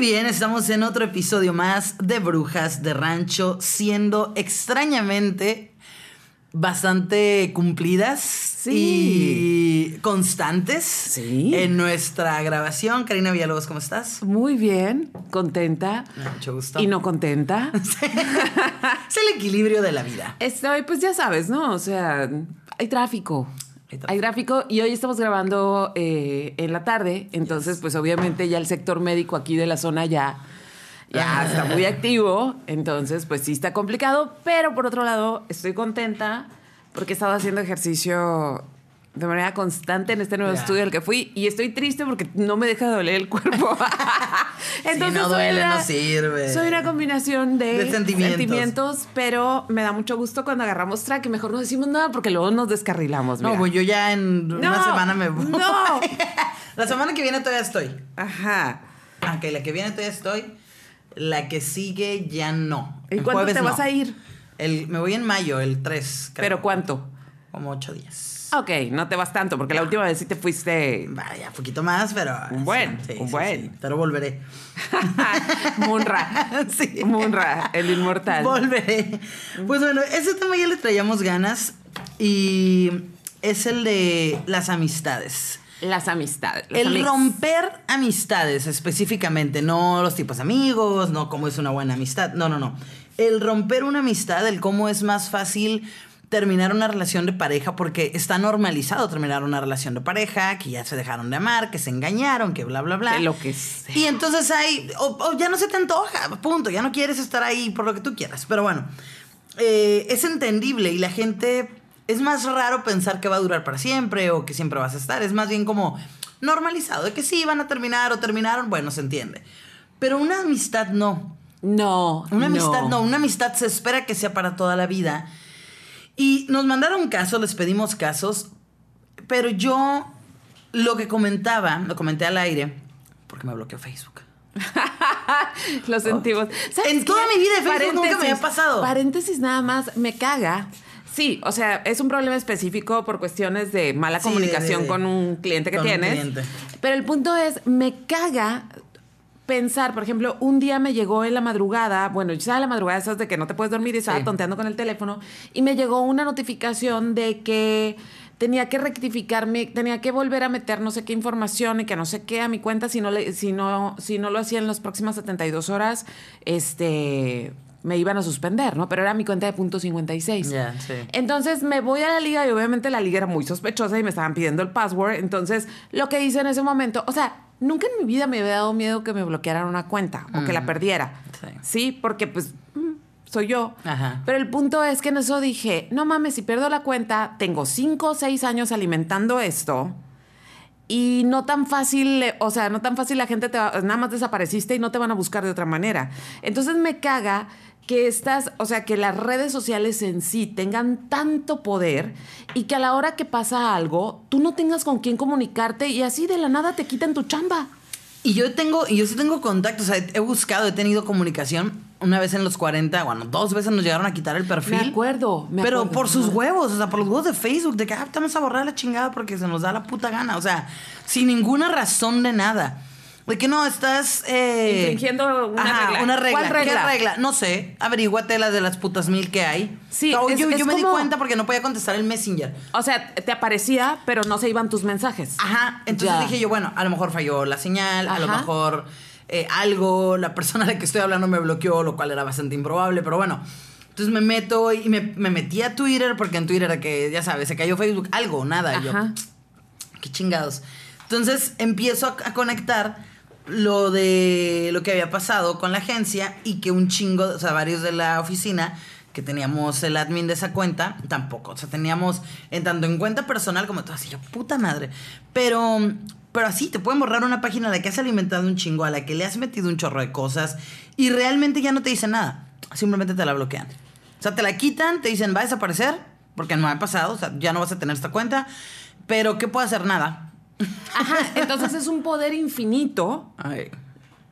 bien, estamos en otro episodio más de Brujas de Rancho, siendo extrañamente bastante cumplidas y constantes Sí. en nuestra grabación. Karina Villalobos, ¿cómo estás? Muy bien, contenta. Mucho gusto. Y no contenta. es el equilibrio de la vida. Estoy, pues ya sabes, ¿no? O sea, hay tráfico. Hay tráfico y hoy estamos grabando eh, en la tarde, entonces pues obviamente ya el sector médico aquí de la zona ya, ya está muy activo, entonces pues sí está complicado, pero por otro lado estoy contenta porque he estado haciendo ejercicio de manera constante en este nuevo estudio al que fui y estoy triste porque no me deja de doler el cuerpo. Si no duele, no sirve. Soy una combinación de, De sentimientos. sentimientos, pero me da mucho gusto cuando agarramos track y mejor no decimos nada porque luego nos descarrilamos. No, pues yo ya en una semana me voy. no. la semana que viene todavía estoy. Ajá. Ok, la que viene todavía estoy. La que sigue ya no. ¿Y El cuándo te vas no. a ir? El, me voy en mayo, el 3. creo. ¿Pero cuánto? Como 8 días. Ok, no te vas tanto porque la última vez sí te fuiste Vaya, un poquito más, pero. Un buen, un buen. Pero volveré. Munra. Sí. Munra, el inmortal. Volveré. Pues bueno, ese tema ya le traíamos ganas. Y es el de las amistades. Las amistades. El romper amistades específicamente, no los tipos amigos, no cómo es una buena amistad, no, no, no. El romper una amistad, el cómo es más fácil terminar una relación de pareja, porque está normalizado terminar una relación de pareja, que ya se dejaron de amar, que se engañaron, que bla, bla, bla. Que lo que sea. Y entonces hay, o, o ya no se te antoja, punto, ya no quieres estar ahí por lo que tú quieras. Pero bueno, eh, es entendible y la gente, es más raro pensar que va a durar para siempre o que siempre vas a estar. Es más bien como normalizado, de que sí, van a terminar o terminaron, bueno, se entiende. Pero una amistad no. No. Una amistad no, una amistad se espera que sea para toda la vida. Y nos mandaron casos, les pedimos casos, pero yo lo que comentaba, lo comenté al aire, porque me bloqueó Facebook. Lo sentimos. ¿Sabes En toda mi vida de Facebook nunca me había pasado. Paréntesis nada más, me caga. Sí, o sea, es un problema específico por cuestiones de mala Sí, comunicación de- de- con un cliente que tienes. cliente. Pero el punto es, me caga pensar, por ejemplo, un día me llegó en la madrugada, bueno, ya sabes la madrugada esas de que no te puedes dormir y estaba Sí. tonteando con el teléfono, y me llegó una notificación de que tenía que rectificarme, tenía que volver a meter no sé qué información y que no sé qué a mi cuenta si no, le, si no, si no lo hacía en las próximas 72 horas, este me iban a suspender, ¿no? Pero era mi cuenta de punto 56. Ya, sí. Entonces me voy a la liga y obviamente la liga era muy sospechosa y me estaban pidiendo el password. Entonces lo que hice en ese momento, o sea, nunca en mi vida me había dado miedo que me bloquearan una cuenta o que la perdiera. sí. Sí, porque pues mm, soy yo. Ajá. Pero el punto es que en eso dije, no mames, si pierdo la cuenta, tengo cinco o seis años alimentando esto. Y no tan fácil, o sea, no tan fácil la gente te va- nada más desapareciste y no te van a buscar de otra manera. Entonces me caga que estas, o sea, que las redes sociales en sí tengan tanto poder y que a la hora que pasa algo, tú no tengas con quién comunicarte y así de la nada te quitan tu chamba. Y yo tengo, y yo sí tengo contactos, o sea, he buscado, he tenido comunicación. Una vez en los 40, bueno, dos veces nos llegaron a quitar el perfil. Me acuerdo, me pero acuerdo. por sus huevos, o sea, por los huevos de Facebook, de que ah, te vamos a borrar la chingada porque se nos da la puta gana. O sea, sin ninguna razón de nada. De que no, estás. eh, Infringiendo una ajá, regla. Una regla. ¿Cuál regla? ¿Qué regla? No sé. Averíguate las de las putas mil que hay. Sí, O es- yo, es yo me di cuenta porque no podía contestar el Messenger. O sea, te aparecía, pero no se iban tus mensajes. Ajá, entonces Ya. dije yo, bueno, a lo mejor falló la señal, a lo Ajá. mejor eh, algo, la persona a la que estoy hablando me bloqueó, lo cual era bastante improbable, pero bueno. Entonces me meto y me, me metí a Twitter, porque en Twitter era que, ya sabes, se cayó Facebook, algo, nada. y yo, Ajá. qué chingados. Entonces empiezo a, a conectar lo de lo que había pasado con la agencia y que un chingo, o sea, varios de la oficina que teníamos el admin de esa cuenta, tampoco. O sea, teníamos en tanto en cuenta personal como todo así, yo, puta madre. Pero, pero así, te pueden borrar una página a la que has alimentado un chingo, a la que le has metido un chorro de cosas y realmente ya no te dicen nada. Simplemente te la bloquean. O sea, te la quitan, te dicen, va a desaparecer, porque no ha pasado, o sea, ya no vas a tener esta cuenta. Pero, ¿qué puede hacer? Nada. Ajá, entonces es un poder infinito Ay.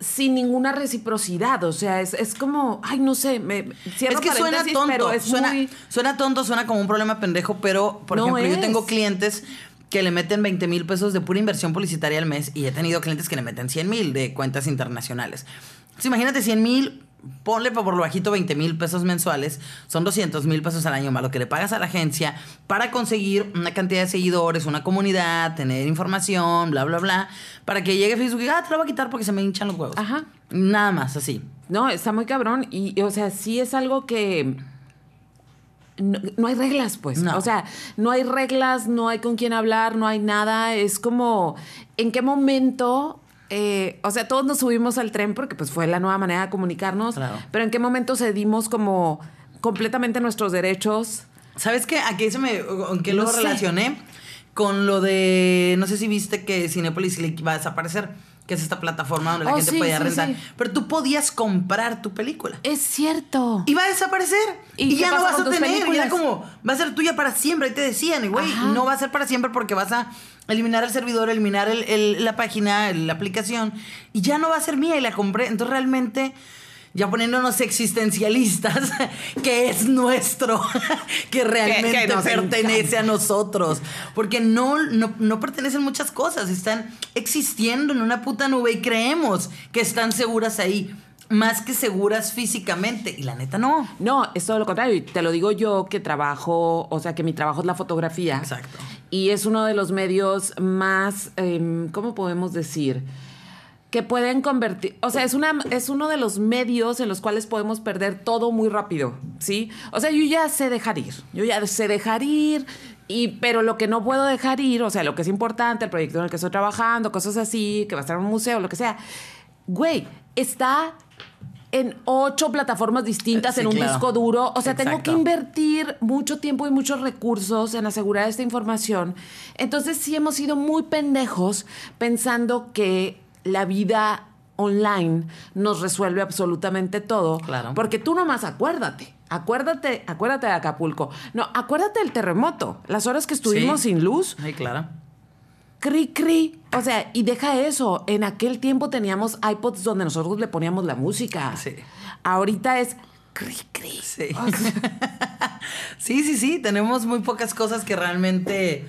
sin ninguna reciprocidad. O sea, es, es como, ay, no sé, me es que suena tonto, pero es suena, muy- suena tonto, suena como un problema pendejo, pero por No ejemplo, yo tengo clientes que le meten 20 mil pesos de pura inversión publicitaria al mes y he tenido clientes que le meten 100 mil de cuentas internacionales. Entonces, imagínate 100 mil, ponle por lo bajito 20 mil pesos mensuales, son 200 mil pesos al año más lo que le pagas a la agencia para conseguir una cantidad de seguidores, una comunidad, tener información, bla, bla, bla, para que llegue Facebook y diga, ah, te lo voy a quitar porque se me hinchan los huevos. Ajá. Nada más, así. No, está muy cabrón. Y, o sea, sí es algo que. No, no hay reglas, pues. No. O sea, no hay reglas, no hay con quién hablar, no hay nada. Es como, ¿en qué momento? Eh, o sea, todos nos subimos al tren porque pues fue la nueva manera de comunicarnos. Claro. Pero ¿en qué momento cedimos como completamente nuestros derechos? ¿Sabes qué? Aquí se me. ¿En qué No lo sé. relacioné? Con lo de. No sé si viste que Cinepolis iba a desaparecer, que es esta plataforma donde la Oh, gente sí, podía sí, rentar. sí. Pero tú podías comprar tu película. Es cierto. Y va a desaparecer. ¿Y Y, ya no vas a tener. Y era como, va a ser tuya para siempre. Ahí te decían, y güey, no va a ser para siempre porque vas a eliminar el servidor, eliminar el- el- la página, la aplicación. Y ya no va a ser mía. Y la compré. Entonces realmente. Ya poniéndonos existencialistas, que es nuestro, que realmente que pertenece a nosotros. Porque no, no, no pertenecen muchas cosas, están existiendo en una puta nube y creemos que están seguras ahí, más que seguras físicamente. Y la neta no. No, es todo lo contrario. Y te lo digo yo que trabajo, o sea, que mi trabajo es la fotografía. Exacto. Y es uno de los medios más, em, ¿cómo podemos decir? Que pueden convertir, o sea, es, una, es uno de los medios en los cuales podemos perder todo muy rápido, ¿sí? O sea, yo ya sé dejar ir, yo ya sé dejar ir, y, pero lo que no puedo dejar ir, o sea, lo que es importante, el proyecto en el que estoy trabajando, cosas así, que va a estar en un museo, lo que sea, güey, está en ocho plataformas distintas, Sí, en un claro. disco duro, o sea, tengo que invertir mucho tiempo y muchos recursos en asegurar esta información. Entonces sí hemos sido muy pendejos pensando que la vida online nos resuelve absolutamente todo. Claro. Porque tú nomás acuérdate. Acuérdate, acuérdate de Acapulco. No, acuérdate del terremoto. Las horas que estuvimos Sí. sin luz. Ay, claro. Cri, cri. O sea, y deja eso. En aquel tiempo teníamos iPods donde nosotros le poníamos la música. Sí. Ahorita es cri, cri. Sí. O sea, Sí, sí, sí, tenemos muy pocas cosas que realmente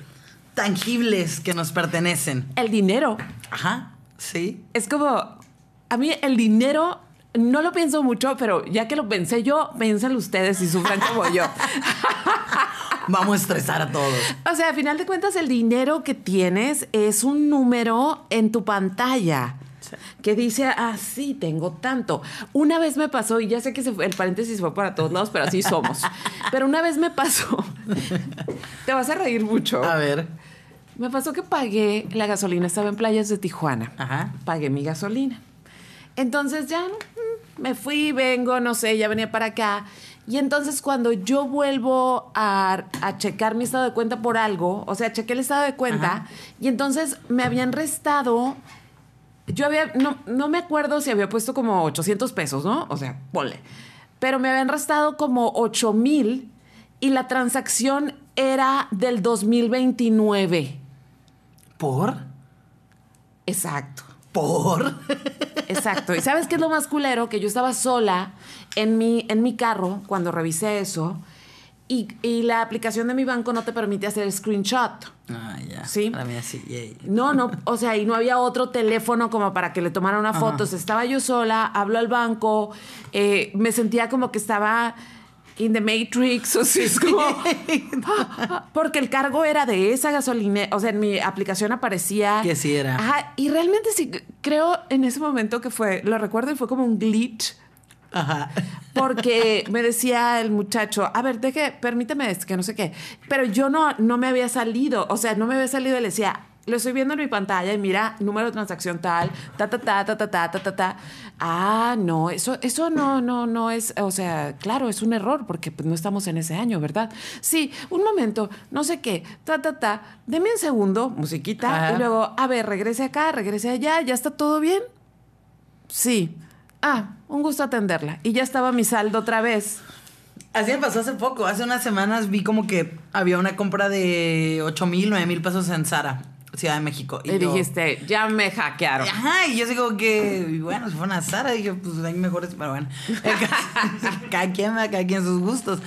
tangibles que nos pertenecen. el dinero. Ajá, sí. Es como, a mí el dinero no lo pienso mucho, pero ya que lo pensé yo, piénsenlo ustedes y sufran como yo. Vamos a estresar a todos. O sea, a final de cuentas, el dinero que tienes es un número en tu pantalla. Sí. Que dice, ah, sí, tengo tanto. Una vez me pasó, y ya sé que se fue- el paréntesis fue para todos lados, pero así somos. pero una vez me pasó, te vas a reír mucho. A ver. Me pasó que pagué la gasolina, estaba en playas de Tijuana. Ajá. Pagué mi gasolina. Entonces ya mm, me fui, vengo, no sé, ya venía para acá. Y entonces cuando yo vuelvo a, a checar mi estado de cuenta por algo, o sea, chequé el estado de cuenta, Ajá. y entonces me habían restado, yo había, no, no me acuerdo si había puesto como 800 pesos, ¿no? O sea, ponle. Pero me habían restado como 8 mil y la transacción era del 2029. ¿Por? Exacto. ¿Por? Exacto. ¿Y sabes qué es lo más culero? Que yo estaba sola en mi, en mi carro cuando revisé eso y, y la aplicación de mi banco no te permite hacer screenshot. Ah, ya. Sí. Para mí así, yay. No, no, o sea, y no había otro teléfono como para que le tomara una foto. O sea, estaba yo sola, hablo al banco, eh, me sentía como que estaba in the Matrix, o sea, es como... Porque el cargo era de esa gasolina, o sea, en mi aplicación aparecía... Que sí era. Ajá, y realmente sí, creo en ese momento que fue, lo recuerdo y fue como un glitch. Ajá. Porque me decía el muchacho, a ver, deje, permíteme esto, que no sé qué. Pero yo no, no me había salido, o sea, no me había salido y le decía, lo estoy viendo en mi pantalla y mira, número de transacción tal, ta, ta, ta, ta, ta, ta, ta, ta, ta. Ah, no, eso, eso no, no, no es, o sea, claro, es un error porque pues, no estamos en ese año, ¿verdad? Sí, un momento, no sé qué, ta, ta, ta, deme un segundo, musiquita, Ajá. y luego, a ver, regrese acá, regrese allá, ¿ya está todo bien? Sí. Ah, un gusto atenderla. Y ya estaba mi saldo otra vez. Así me pasó hace poco. Hace unas semanas vi como que había una compra de 8 mil, 9 mil pesos en Zara, Ciudad de México. Y, yo- dijiste, ya me hackearon. Ajá, y yo digo que, y bueno, si fueron a Zara, dije, pues hay mejores, pero bueno. cada quien, cada quien sus gustos.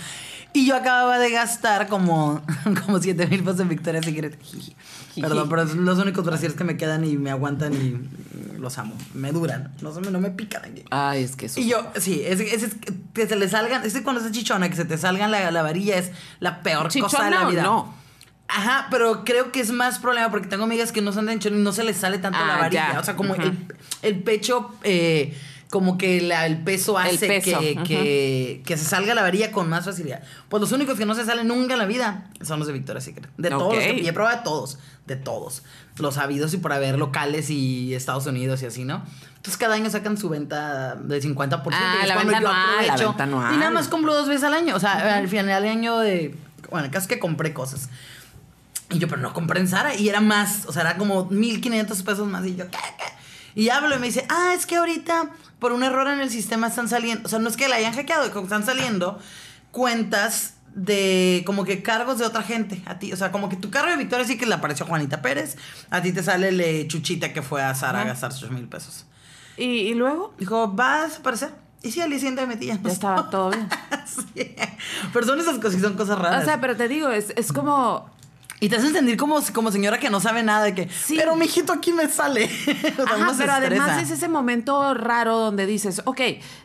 Y yo acababa de gastar como, como 7 mil pesos en Victoria's Secret. Perdón, pero son los únicos brasieres que me quedan y me aguantan y los amo. Me duran. No, no me pican aquí. Ay, es que eso. Y yo, sí, es, es- es que se le salgan, es que cuando estás chichona, que se te salgan la, la varilla es la peor cosa de Chichona la o vida. no. Ajá, pero creo que es más problema porque tengo amigas que no son de ancho y no se les sale tanto Ah, la varilla. ya. O sea, como el, el pecho, eh, como que la- el peso El hace peso, que, que, que se salga la varilla con más facilidad. Pues los únicos que no se salen nunca en la vida son los de Victoria's Secret. De todos, los que, he probado de todos, de todos. Los habidos y por haber locales y Estados Unidos y así, ¿no? Entonces cada año sacan su venta de 50%. Ah, y es la venta yo anual, la aprovecho. venta anual. Y nada más compro dos veces al año. O sea, al final del año de... Bueno, el caso es que compré cosas. Y yo, pero no compré en Zara. Y era más, o sea, era como 1500 pesos más. Y yo, ¿qué? qué? Y hablo y me dice, ah, es que ahorita por un error en el sistema están saliendo. O sea, no es que la hayan hackeado, están saliendo cuentas de como que cargos de otra gente a ti. O sea, como que tu cargo de Victoria sí que le apareció a Juanita Pérez. A ti te sale el chuchita que fue a Zara a gastar 8 mil pesos. ¿Y, y luego? Dijo, va a desaparecer. Y sí, al día siguiente me metí ya. no Ya estaba todo bien. Sí. Pero son esas cosas, son cosas raras. O sea, pero te digo, es, es como. Y te hacen sentir como, como señora que no sabe nada de que, Sí. pero mijito aquí me sale. O sea, uno Ajá, se pero además es ese momento raro donde dices, ok,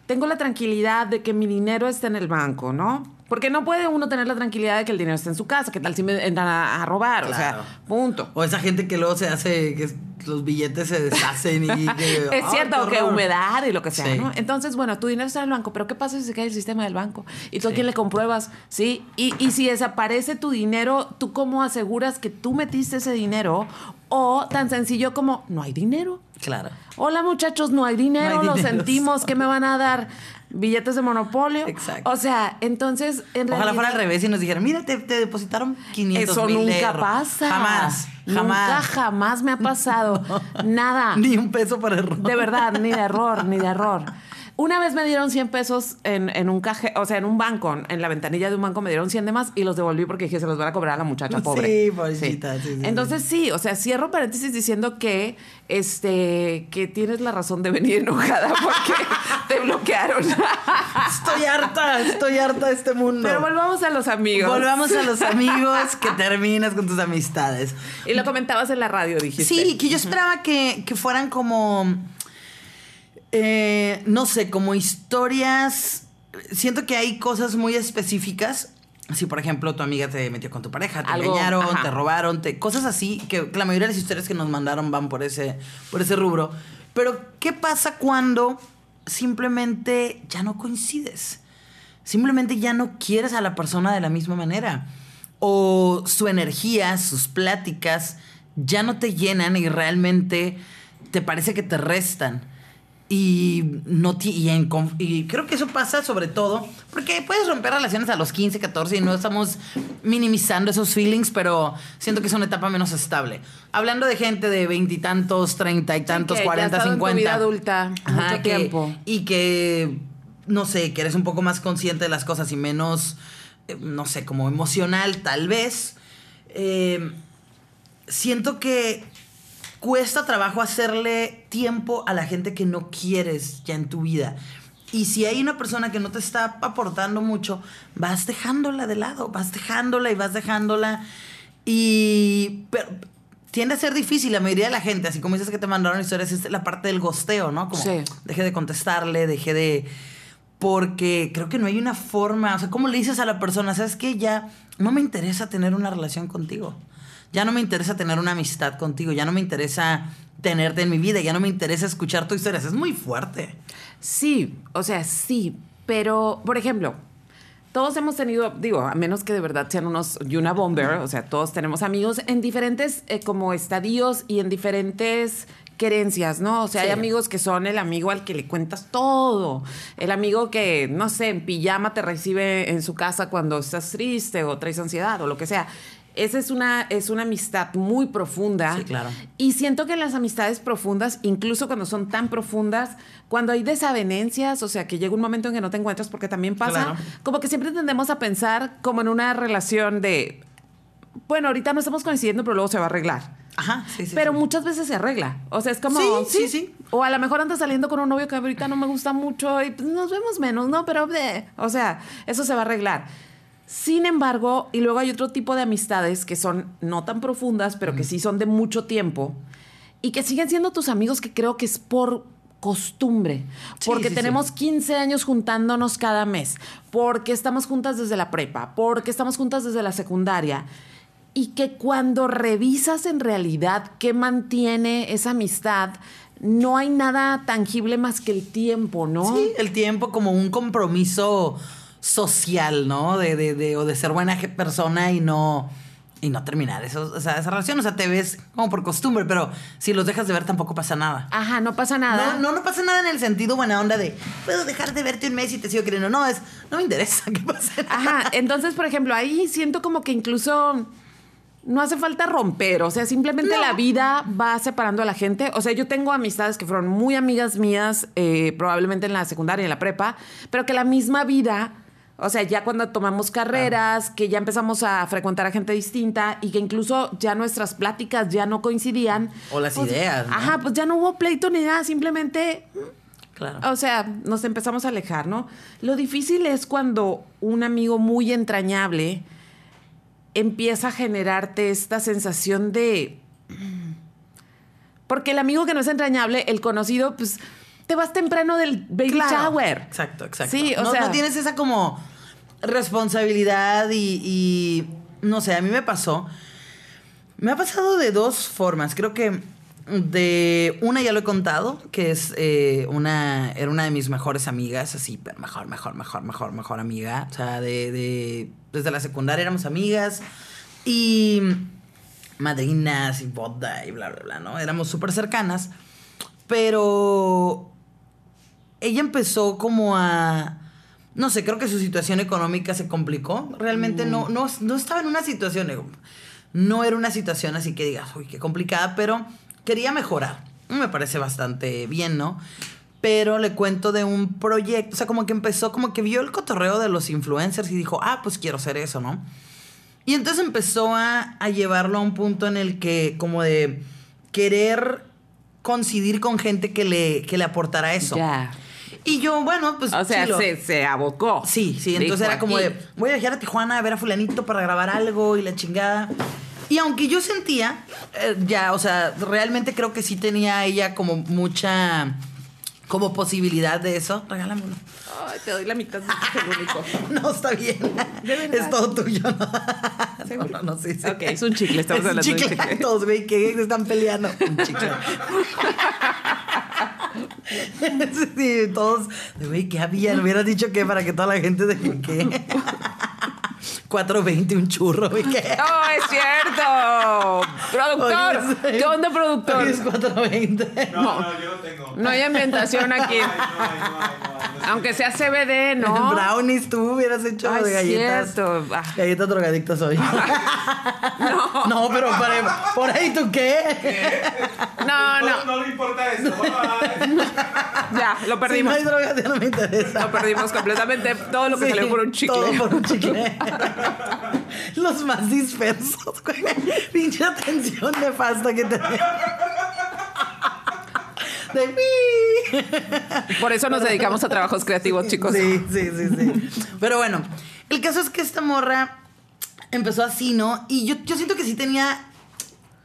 tengo la tranquilidad de que mi dinero está en el banco, ¿no? Porque no puede uno tener la tranquilidad de que el dinero está en su casa. ¿Qué tal si me entran a, a robar? O sea, punto. O esa gente que luego se hace, que los billetes se deshacen y... que, Es ¡ay, cierto, qué que humedad y lo que sea, Sí. ¿no? Entonces, bueno, tu dinero está en el banco, pero ¿qué pasa si se cae el sistema del banco? ¿Y tú a quién le compruebas? ¿Sí? Y, y si desaparece tu dinero, ¿tú cómo aseguras que tú metiste ese dinero? O tan sencillo como, no hay dinero. Claro. Hola muchachos, no hay dinero, No hay lo dinero. sentimos, ¿qué me van a dar? ¿Billetes de monopolio? Exacto. O sea, entonces, en Ojalá realidad... fuera al revés y nos dijeran, mira, te, te depositaron 500 Eso mil nunca euros". pasa. Jamás, Nunca, jamás. jamás me ha pasado. Nada. Ni un peso para error. De verdad, ni de error, ni de error. Una vez me dieron 100 pesos en, en un caje, o sea, en un banco, en la ventanilla de un banco me dieron 100 de más y los devolví porque dije, se los van a cobrar a la muchacha pobre. Sí, pobrecita, sí, sí, sí. Entonces sí, o sea, cierro paréntesis diciendo que, este, que tienes la razón de venir enojada porque te bloquearon. Estoy harta, estoy harta de este mundo. Pero volvamos a los amigos. Volvamos a los amigos que terminas con tus amistades. Y lo comentabas en la radio, dijiste. Sí, que yo esperaba que, que fueran como. Eh, no sé, como historias. Siento que hay cosas muy específicas. Si, por ejemplo, tu amiga te metió con tu pareja, te Algo, engañaron, ajá. te robaron, te, cosas así, que la mayoría de las historias que nos mandaron van por ese, por ese rubro. Pero, ¿qué pasa cuando simplemente ya no coincides? Simplemente ya no quieres a la persona de la misma manera. O su energía, sus pláticas, ya no te llenan y realmente te parece que te restan. Y, no y, en y creo que eso pasa sobre todo porque puedes romper relaciones a los 15, 14 y no estamos minimizando esos feelings, pero siento que es una etapa menos estable. Hablando de gente de veintitantos, treinta y tantos, cuarenta, tu cincuenta. vida adulta mucho que- tiempo. Y que, no sé, que eres un poco más consciente de las cosas y menos, eh, no sé, como emocional tal vez. Eh, siento que cuesta trabajo hacerle tiempo a la gente que no quieres ya en tu vida. Y si hay una persona que no te está aportando mucho, vas dejándola de lado, vas dejándola y vas dejándola. Y pero, tiende a ser difícil. La mayoría de la gente, así como dices que te mandaron historias, es la parte del gosteo, ¿no? Como Sí. dejé de contestarle, dejé de... Porque creo que no hay una forma, o sea, ¿cómo le dices a la persona? ¿Sabes qué? Ya no me interesa tener una relación contigo. Ya no me interesa tener una amistad contigo. Ya no me interesa tenerte en mi vida. Ya no me interesa escuchar tu historias. Es muy fuerte. Sí, o sea, sí, pero, por ejemplo, todos hemos tenido, digo, a menos que de verdad sean unos Yuna Bomber, o sea, todos tenemos amigos en diferentes eh, como estadios y en diferentes querencias, ¿no? O sea, hay amigos que son el amigo al que le cuentas todo, el amigo que, no sé, en pijama te recibe en su casa cuando estás triste o traes ansiedad o lo que sea. Esa es una, es una amistad muy profunda. Sí, claro. Y siento que las amistades profundas, incluso cuando son tan profundas, cuando hay desavenencias, o sea, que llega un momento en que no te encuentras, porque también pasa, Claro. como que siempre tendemos a pensar como en una relación de, bueno, ahorita no estamos coincidiendo, pero luego se va a arreglar. Ajá, sí, sí. pero sí. muchas veces se arregla. O sea, es como. Sí, sí, sí. O a lo mejor andas saliendo con un novio que ahorita no me gusta mucho y pues, nos vemos menos, ¿no? Pero, bleh. o sea, eso se va a arreglar. Sin embargo, y luego hay otro tipo de amistades que son no tan profundas, pero que sí son de mucho tiempo y que siguen siendo tus amigos que creo que es por costumbre, Sí, porque sí, tenemos 15 años juntándonos cada mes, porque estamos juntas desde la prepa, porque estamos juntas desde la secundaria. Y que cuando revisas en realidad qué mantiene esa amistad, no hay nada tangible más que el tiempo, ¿no? Sí, el tiempo como un compromiso social, ¿no? De, de, de, o de ser buena persona y no, y no terminar eso, o sea, esa relación. O sea, te ves como por costumbre, pero si los dejas de ver tampoco pasa nada. Ajá, no pasa nada. No, no, no pasa nada en el sentido buena onda de puedo dejar de verte un mes y te sigo queriendo. No, es, no me interesa que pase nada. Ajá, entonces, por ejemplo, ahí siento como que incluso no hace falta romper, o sea, simplemente No. la vida va separando a la gente. O sea, yo tengo amistades que fueron muy amigas mías, eh, probablemente en la secundaria y en la prepa, pero que la misma vida, o sea, ya cuando tomamos carreras, que ya empezamos a frecuentar a gente distinta y que incluso ya nuestras pláticas ya no coincidían. O las pues, ideas, ¿no? Ajá, pues ya no hubo pleito ni nada, simplemente Claro. o sea, nos empezamos a alejar, ¿no? Lo difícil es cuando un amigo muy entrañable empieza a generarte esta sensación de... Porque el amigo que no es entrañable, el conocido, pues te vas temprano del baby Claro. shower. Exacto, exacto. Sí, o no, sea... no tienes esa como responsabilidad y, y, no sé, a mí me pasó. Me ha pasado de dos formas. Creo que de una ya lo he contado, que es eh, una, era una de mis mejores amigas, así, pero mejor, mejor, mejor, mejor, mejor amiga. O sea, de, de- desde la secundaria éramos amigas y madrinas y boda y bla, bla, bla, ¿no? Éramos súper cercanas, pero ella empezó como a... No sé, creo que su situación económica se complicó. Realmente no, no, no estaba en una situación... No era una situación así que digas, uy, qué complicada, pero quería mejorar. Me parece bastante bien, ¿no? Pero le cuento de un proyecto, o sea, como que empezó, como que vio el cotorreo de los influencers y dijo, ah, pues quiero hacer eso, ¿no? Y entonces empezó a, a llevarlo a un punto en el que, como de querer coincidir con gente que le, que le aportara eso. Ya. Y yo, bueno, pues. O sea, se, se abocó. Sí, sí, entonces Dijo, era como aquí. de, voy a viajar a Tijuana a ver a fulanito para grabar algo y la chingada. Y aunque yo sentía, eh, ya, o sea, realmente creo que sí tenía ella como mucha, como posibilidad de eso. Regálame uno. Ay, te doy la mitad, es. No, está bien. Es todo tuyo, ¿no? ¿Seguro? No, no, sí, sí. Ok, es un chicle, estamos Es hablando de chicle. chicle. Todos, güey, que se están peleando. Un chicle. sí, todos, güey, ¿qué había? Le hubieras dicho que para que toda la gente de que 4.20 un churro, güey, ¿qué? ¡No, es cierto! ¡Productor! Hoy es- ¿Qué onda, productor? es 4.20. No, no, yo no tengo. No hay ambientación aquí. No, ay, no, ay, no, ay, no. Aunque sea CBD, ¿no? Brownies tú hubieras hecho Ay, de galletas. cierto. Ah. Galletas drogadictas hoy. No, no, pero para- por ahí tú qué? no, No, no. no le importa eso. Bye. Ya, lo Si no perdimos. hay drogas ya no me interesa. Lo perdimos completamente. Todo lo que Sí, salió por un chicle. Todo por un chicle. Los más dispersos, güey. Pinche atención nefasta que tenemos. De mí. Por eso nos dedicamos a trabajos creativos, chicos. Sí, sí, sí, sí. Pero bueno, el caso es que esta morra empezó así, ¿no? Y yo, yo siento que sí tenía.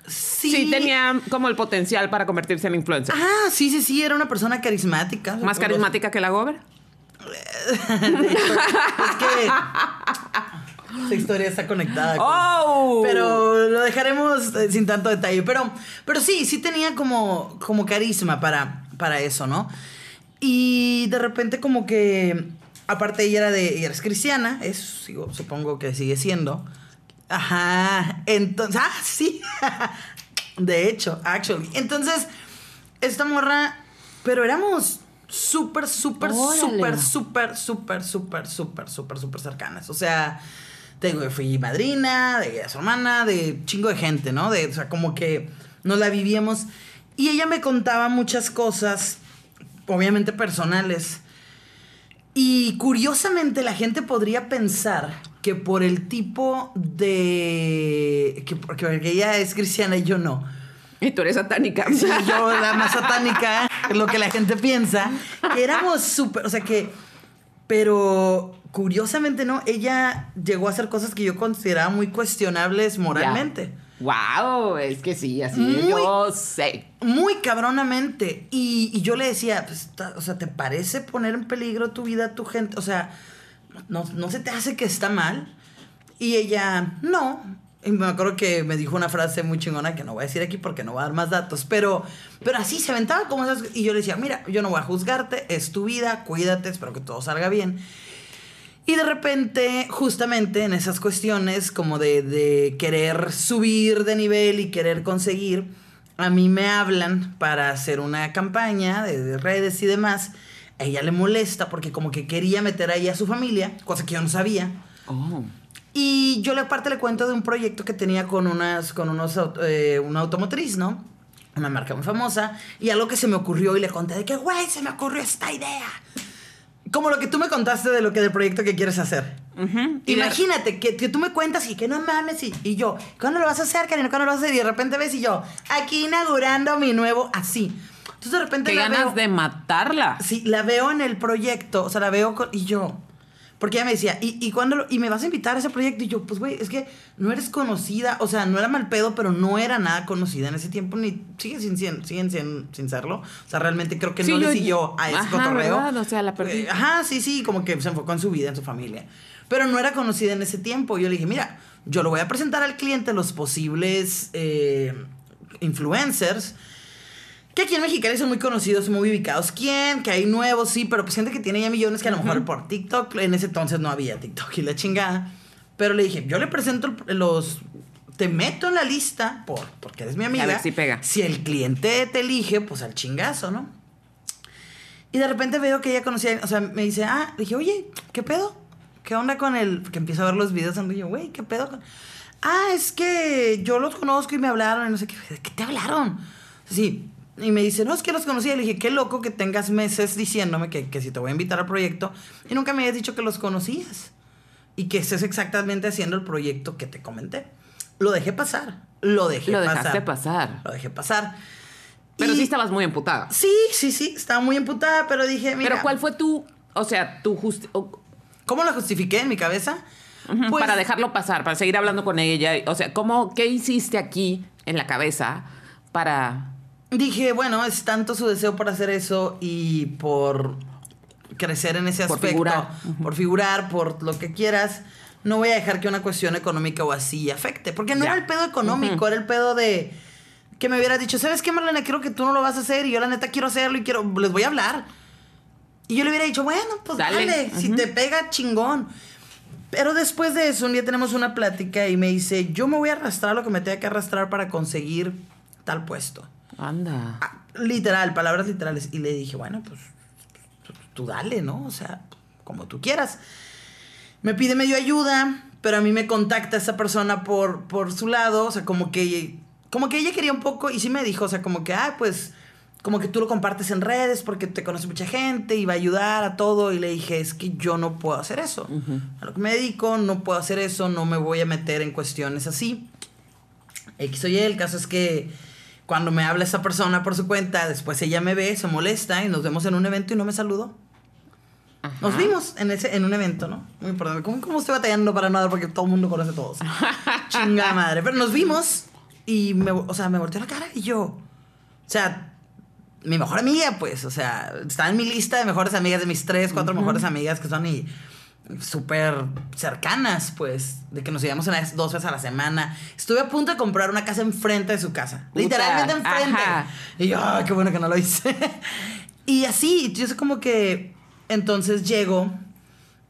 Sí, Sí, tenía como el potencial para convertirse en influencer. Ah, sí, sí, sí, era una persona carismática. Más carismática que la Gober. Es que. Esta historia está conectada. con- ¡Oh! Pero lo dejaremos eh, sin tanto detalle. Pero, pero sí, sí tenía como, como carisma para, para eso, ¿no? Y de repente como que, aparte ella era de, ella es cristiana, es, sigo- supongo que sigue siendo. Ajá, entonces, ah, sí. De hecho, actually. Entonces, esta morra, pero éramos súper, súper, súper, súper, súper, súper, súper, súper, súper cercanas. O sea, tengo, fui madrina, de su hermana, de chingo de gente, ¿no? De, o sea, como que nos la vivíamos. Y ella me contaba muchas cosas, obviamente personales. Y curiosamente la gente podría pensar que por el tipo de... que porque ella es cristiana y yo no. Y tú eres satánica. Sí, yo la más satánica, lo que la gente piensa, que éramos súper, o sea que, pero, curiosamente no, ella llegó a hacer cosas que yo consideraba muy cuestionables moralmente. Wow, es que sí, así Muy- yo sé. Muy cabronamente. Y, y yo le decía, pues, o sea, ¿te parece poner en peligro tu vida, tu gente? O sea, ¿no, no se te hace que está mal? Y ella, no. Y me acuerdo que me dijo una frase muy chingona que no voy a decir aquí porque no voy a dar más datos. Pero, pero así se aventaba como esas. Y yo le decía, mira, yo no voy a juzgarte, es tu vida, cuídate, espero que todo salga bien. Y de repente, justamente en esas cuestiones como de, de querer subir de nivel y querer conseguir, a mí me hablan para hacer una campaña de, de redes y demás. A ella le molesta porque como que quería meter ahí a su familia, cosa que yo no sabía. Oh. Y yo le aparte le cuento de un proyecto que tenía con unas, con unos, eh, una automotriz, ¿no? Una marca muy famosa. Y algo que se me ocurrió y le conté de que, güey, se me ocurrió esta idea. Como lo que tú me contaste de lo que del proyecto que quieres hacer. Imagínate que, que tú me cuentas y que no mames y, y yo, ¿cuándo lo vas a hacer, Karina? ¿Cuándo lo vas a hacer? Y de repente ves y yo, aquí inaugurando mi nuevo, así. Entonces de repente Qué la ganas veo, de matarla. Sí, la veo en el proyecto, o sea, la veo con, y yo. Porque ella me decía, ¿y, y cuándo lo- y me vas a invitar a ese proyecto? Y yo, pues, güey, es que no eres conocida, o sea, no era mal pedo, pero no era nada conocida en ese tiempo, ni sigue sin, sin, siguen sin, sin serlo. O sea, realmente creo que Sí, no yo- le siguió a ese Ajá, cotorreo. ¿verdad? O sea, la perdí. Eh, Ajá, sí, sí, como que se enfocó en su vida, en su familia. Pero no era conocida en ese tiempo. Yo le dije, mira, yo lo voy a presentar al cliente los posibles eh, influencers. Que aquí en Mexicali son muy conocidos, muy ubicados. ¿Quién? Que hay nuevos, sí, pero pues gente que tiene ya millones que a lo mejor por TikTok, en ese entonces no había TikTok y la chingada. Pero le dije, yo le presento los... Te meto en la lista por, porque eres mi amiga. ver si pega. Si el cliente te elige, pues al chingazo, ¿no? Y de repente veo que ella conocía, o sea, me dice, ah, le dije, oye, ¿qué pedo? ¿Qué onda con el...? Porque empiezo a ver los videos y yo, güey, ¿qué pedo con...? Ah, es que yo los conozco y me hablaron y no sé qué. ¿De qué te hablaron? Sí. Y me dice, no, es que los conocía. Le dije, qué loco que tengas meses diciéndome que, que si te voy a invitar al proyecto y nunca me habías dicho que los conocías. Y que estés exactamente haciendo el proyecto que te comenté. Lo dejé pasar. Lo dejé Lo pasar. dejaste pasar. Lo dejé pasar. Pero Y- sí estabas muy emputada. Sí, sí, sí. Estaba muy emputada, pero dije, mira. Pero ¿cuál fue tu, o sea, tu o- ¿Cómo la justifiqué en mi cabeza? Pues- para dejarlo pasar, para seguir hablando con ella? O sea, ¿cómo, qué hiciste aquí en la cabeza para... Dije, bueno, es tanto su deseo por hacer eso y por crecer en ese Por aspecto. figurar. Por figurar, por lo que quieras. No voy a dejar que una cuestión económica o así afecte. Porque no Ya. era el pedo económico, era el pedo de que me hubieras dicho, ¿sabes qué, Marlene? Creo que tú no lo vas a hacer y yo la neta quiero hacerlo y quiero, les voy a hablar. Y yo le hubiera dicho, bueno, pues Dale. dale, si te pega, chingón. Pero después de eso, un día tenemos una plática y me dice, yo me voy a arrastrar lo que me tenga que arrastrar para conseguir tal puesto. Anda. Ah, literal, palabras literales. Y le dije, bueno, pues tú- dale, ¿no? O sea, como tú quieras. Me pide medio ayuda, pero a mí me contacta esa persona por, por su lado, o sea, como que, como que ella quería un poco, y sí me dijo, o sea, como que, ah, pues, como que tú lo compartes en redes porque te conoce mucha gente y va a ayudar a todo. Y le dije, es que yo no puedo hacer eso. A lo que me dedico, no puedo hacer eso, no me voy a meter en cuestiones así. X o Y, el caso es que cuando me habla esa persona por su cuenta, después ella me ve, se molesta y nos vemos en un evento y no me saludó. Nos vimos en ese en un evento, ¿no? Muy importante. ¿Cómo, cómo estoy batallando para nada? Porque todo el mundo conoce a todos. Chingada madre. Pero nos vimos y, me, o sea, me volteó la cara y yo... O sea, mi mejor amiga, pues, o sea, está en mi lista de mejores amigas, de mis tres, cuatro mejores amigas que son y súper cercanas, pues, de que nos íbamos una vez, dos veces a la semana. Estuve a punto de comprar una casa enfrente de su casa. Puta, Literalmente enfrente. ajá. Y yo, ay, qué bueno que no lo hice. y así, yo sé como que entonces llego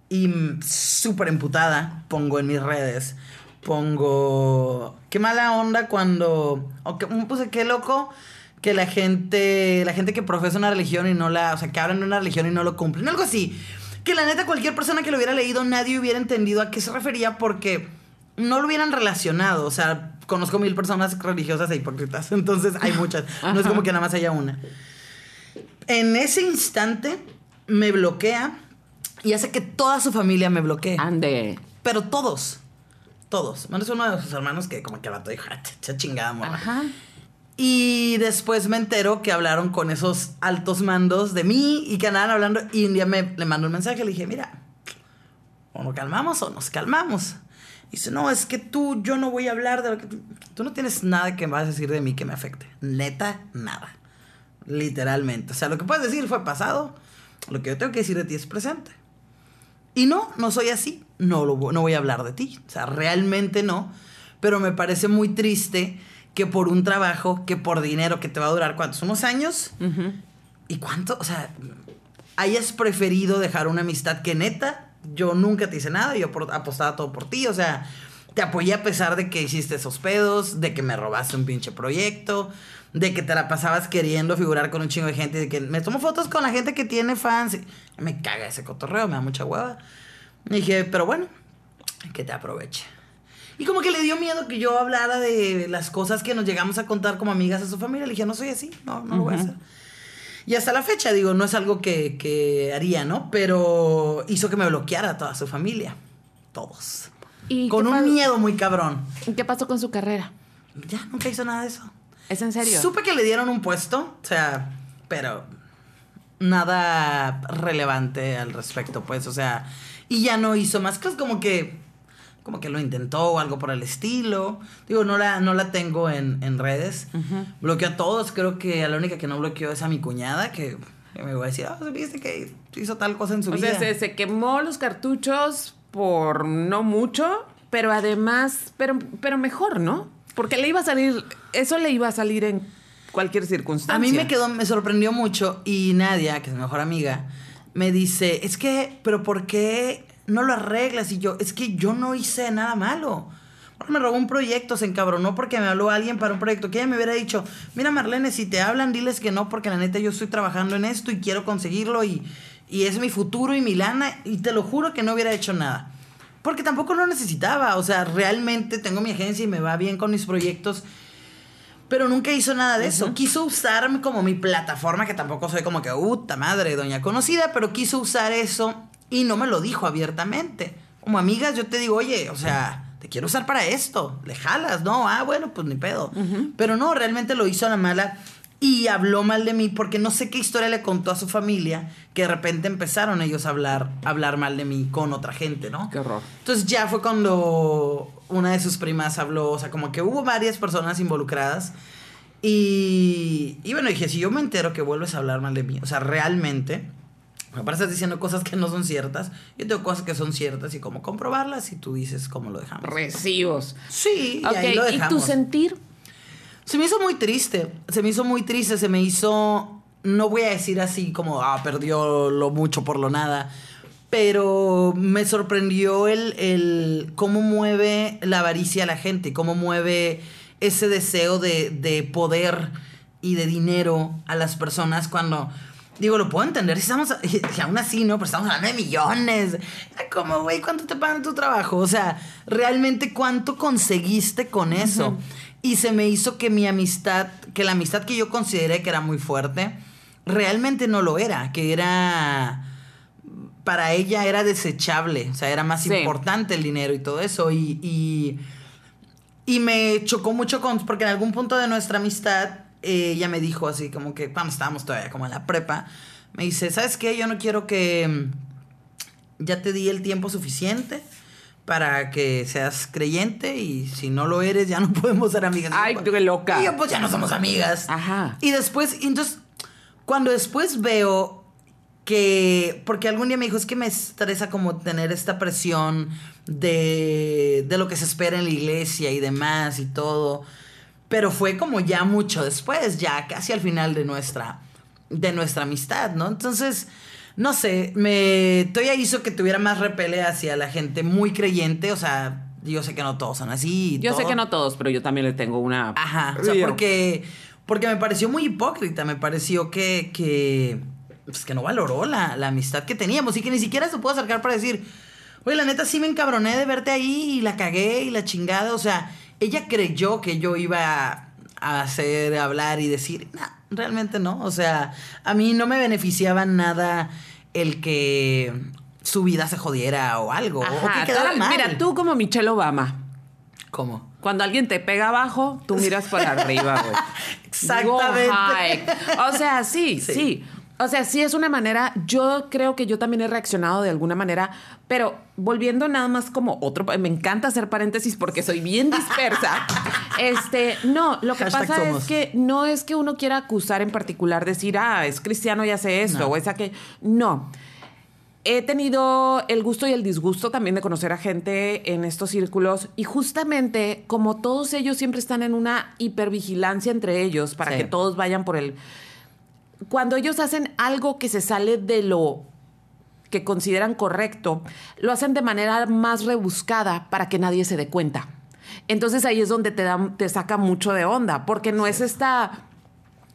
y súper emputada pongo en mis redes, pongo, qué mala onda cuando, o que, mm, pues qué loco que la gente, la gente que profesa una religión y no la, o sea, que hablan de una religión y no lo cumplen, algo así. Que la neta cualquier persona que lo hubiera leído nadie hubiera entendido a qué se refería porque no lo hubieran relacionado, o sea, conozco mil personas religiosas e hipócritas, entonces hay muchas, no es como que nada más haya una. En ese instante me bloquea y hace que toda su familia me bloquee. Ande. Pero todos. Todos. Menos uno de sus hermanos que como que vato dijo, "Ah, ch- ch- chingada morra. Ajá. Y después me entero que hablaron con esos altos mandos de mí y que andaban hablando. Y un día me, le mando un mensaje. Le dije, mira, O nos calmamos o nos calmamos. Dice, no, es que tú, yo no voy a hablar de lo que tú, no tienes nada que vas a decir de mí que me afecte. Neta, nada. Literalmente. O sea, lo que puedes decir fue pasado. Lo que yo tengo que decir de ti es presente. Y no, no soy así. No, lo, no voy a hablar de ti. O sea, realmente no. Pero me parece muy triste que por un trabajo, que por dinero que te va a durar, ¿cuántos? ¿Unos años? ¿Y cuánto? O sea, hayas preferido dejar una amistad que neta, yo nunca te hice nada, yo apostaba todo por ti, o sea, te apoyé a pesar de que hiciste esos pedos, de que me robaste un pinche proyecto, de que te la pasabas queriendo figurar con un chingo de gente, de que me tomo fotos con la gente que tiene fans. y me caga ese cotorreo, me da mucha hueva. Y dije, pero bueno, que te aproveche. Y como que le dio miedo que yo hablara de las cosas que nos llegamos a contar como amigas a su familia. Le dije, no soy así, no, no lo voy a hacer. Y hasta la fecha, digo, no es algo que, que haría, ¿no? Pero hizo que me bloqueara toda su familia. Todos. ¿Y Con un miedo muy cabrón. ¿Qué pasó con su carrera? Ya, nunca hizo nada de eso. ¿Es en serio? Supe que le dieron un puesto, o sea, pero nada relevante al respecto, pues, o sea, y ya no hizo más cosas como que como que lo intentó o algo por el estilo. Digo, no la, no la tengo en, en redes. Bloqueó a todos. Creo que a la única que no bloqueó es a mi cuñada, que que me va a decir, ah, viste que hizo tal cosa en su O vida. sea, se, se quemó los cartuchos por no mucho, pero además, pero, pero mejor, ¿no? Porque le iba a salir, eso le iba a salir en cualquier circunstancia. A mí me quedó, me sorprendió mucho y Nadia, que es mi mejor amiga, me dice, es que, pero ¿por qué no lo arreglas? Y yo, es que yo no hice nada malo. Bueno, me robó un proyecto, se encabronó porque me habló alguien para un proyecto que ella me hubiera dicho, mira Marlene, si te hablan, diles que no, porque la neta yo estoy trabajando en esto y quiero conseguirlo y, y es mi futuro y mi lana y te lo juro que no hubiera hecho nada. Porque tampoco lo necesitaba, o sea, realmente tengo mi agencia y me va bien con mis proyectos. Pero nunca hizo nada de eso. Quiso usarme como mi plataforma, que tampoco soy como que, puta madre, doña conocida, pero quiso usar eso y no me lo dijo abiertamente. Como amigas, yo te digo, oye, o sea, te quiero usar para esto. Le jalas, ¿no? Ah, bueno, pues ni pedo. Pero no, realmente lo hizo a la mala y habló mal de mí porque no sé qué historia le contó a su familia que de repente empezaron ellos a hablar, a hablar mal de mí con otra gente, ¿no? Qué horror. Entonces ya fue cuando una de sus primas habló, o sea, como que hubo varias personas involucradas. Y, y bueno, dije, si yo me entero que vuelves a hablar mal de mí, o sea, realmente, me estás diciendo cosas que no son ciertas, yo tengo cosas que son ciertas y cómo comprobarlas y tú dices cómo lo dejamos. Recibos. Sí, y Ok, ahí lo ¿y tu dejamos. sentir? Se me hizo muy triste, se me hizo muy triste, se me hizo, no voy a decir así como, ah, perdió lo mucho por lo nada, pero me sorprendió el, el cómo mueve la avaricia a la gente, cómo mueve ese deseo de, de poder y de dinero a las personas cuando... Digo, lo puedo entender, si estamos, y aún así, ¿no? Pero estamos hablando de millones. Como, güey, ¿cuánto te pagan tu trabajo? O sea, realmente, ¿cuánto conseguiste con eso? Y se me hizo que mi amistad, que la amistad que yo consideré que era muy fuerte, realmente no lo era, que era, para ella era desechable, o sea, era más Sí. importante el dinero y todo eso. Y, y, y me chocó mucho con, porque en algún punto de nuestra amistad, eh, ella me dijo así, como que cuando estábamos todavía como en la prepa, me dice, ¿sabes qué? Yo no quiero que mm, ya te di el tiempo suficiente para que seas creyente y si no lo eres ya no podemos ser amigas. Ay, qué loca. Y yo, pues ya no somos amigas. Ajá. Y después, y entonces, cuando después veo que, porque algún día me dijo, es que me estresa como tener esta presión de, de lo que se espera en la iglesia y demás y todo. Pero fue como ya mucho después, ya casi al final de nuestra, de nuestra amistad, ¿no? Entonces, no sé, me, todavía hizo que tuviera más repele hacia la gente muy creyente, o sea, yo sé que no todos son así. Yo sé que no todos, pero yo también le tengo una... Ajá, o sea, porque, porque me pareció muy hipócrita, me pareció que, que, pues que no valoró la, la amistad que teníamos y que ni siquiera se pudo acercar para decir, oye, la neta sí me encabroné de verte ahí y la cagué y la chingada, o sea, ella creyó que yo iba a, a hacer, hablar y decir, no, realmente no, o sea, a mí no me beneficiaba nada el que su vida se jodiera o algo, o Ajá, que quedara tal- mal. Mira, tú como Michelle Obama. ¿Cómo? Cuando alguien te pega abajo, tú miras para arriba, güey. Exactamente. Go high. O sea, sí, sí, Sí. O sea, sí es una manera, yo creo que yo también he reaccionado de alguna manera, pero volviendo nada más como otro, me encanta hacer paréntesis porque soy bien dispersa. este, no, lo que Hashtag pasa somos. es que no es que uno quiera acusar en particular, decir, ah, es cristiano y hace esto, No. o esa que. No. He tenido el gusto y el disgusto también de conocer a gente en estos círculos y justamente como todos ellos siempre están en una hipervigilancia entre ellos para Sí. que todos vayan por el... Cuando ellos hacen algo que se sale de lo que consideran correcto, lo hacen de manera más rebuscada para que nadie se dé cuenta. Entonces ahí es donde te, da, te saca mucho de onda, porque no es esta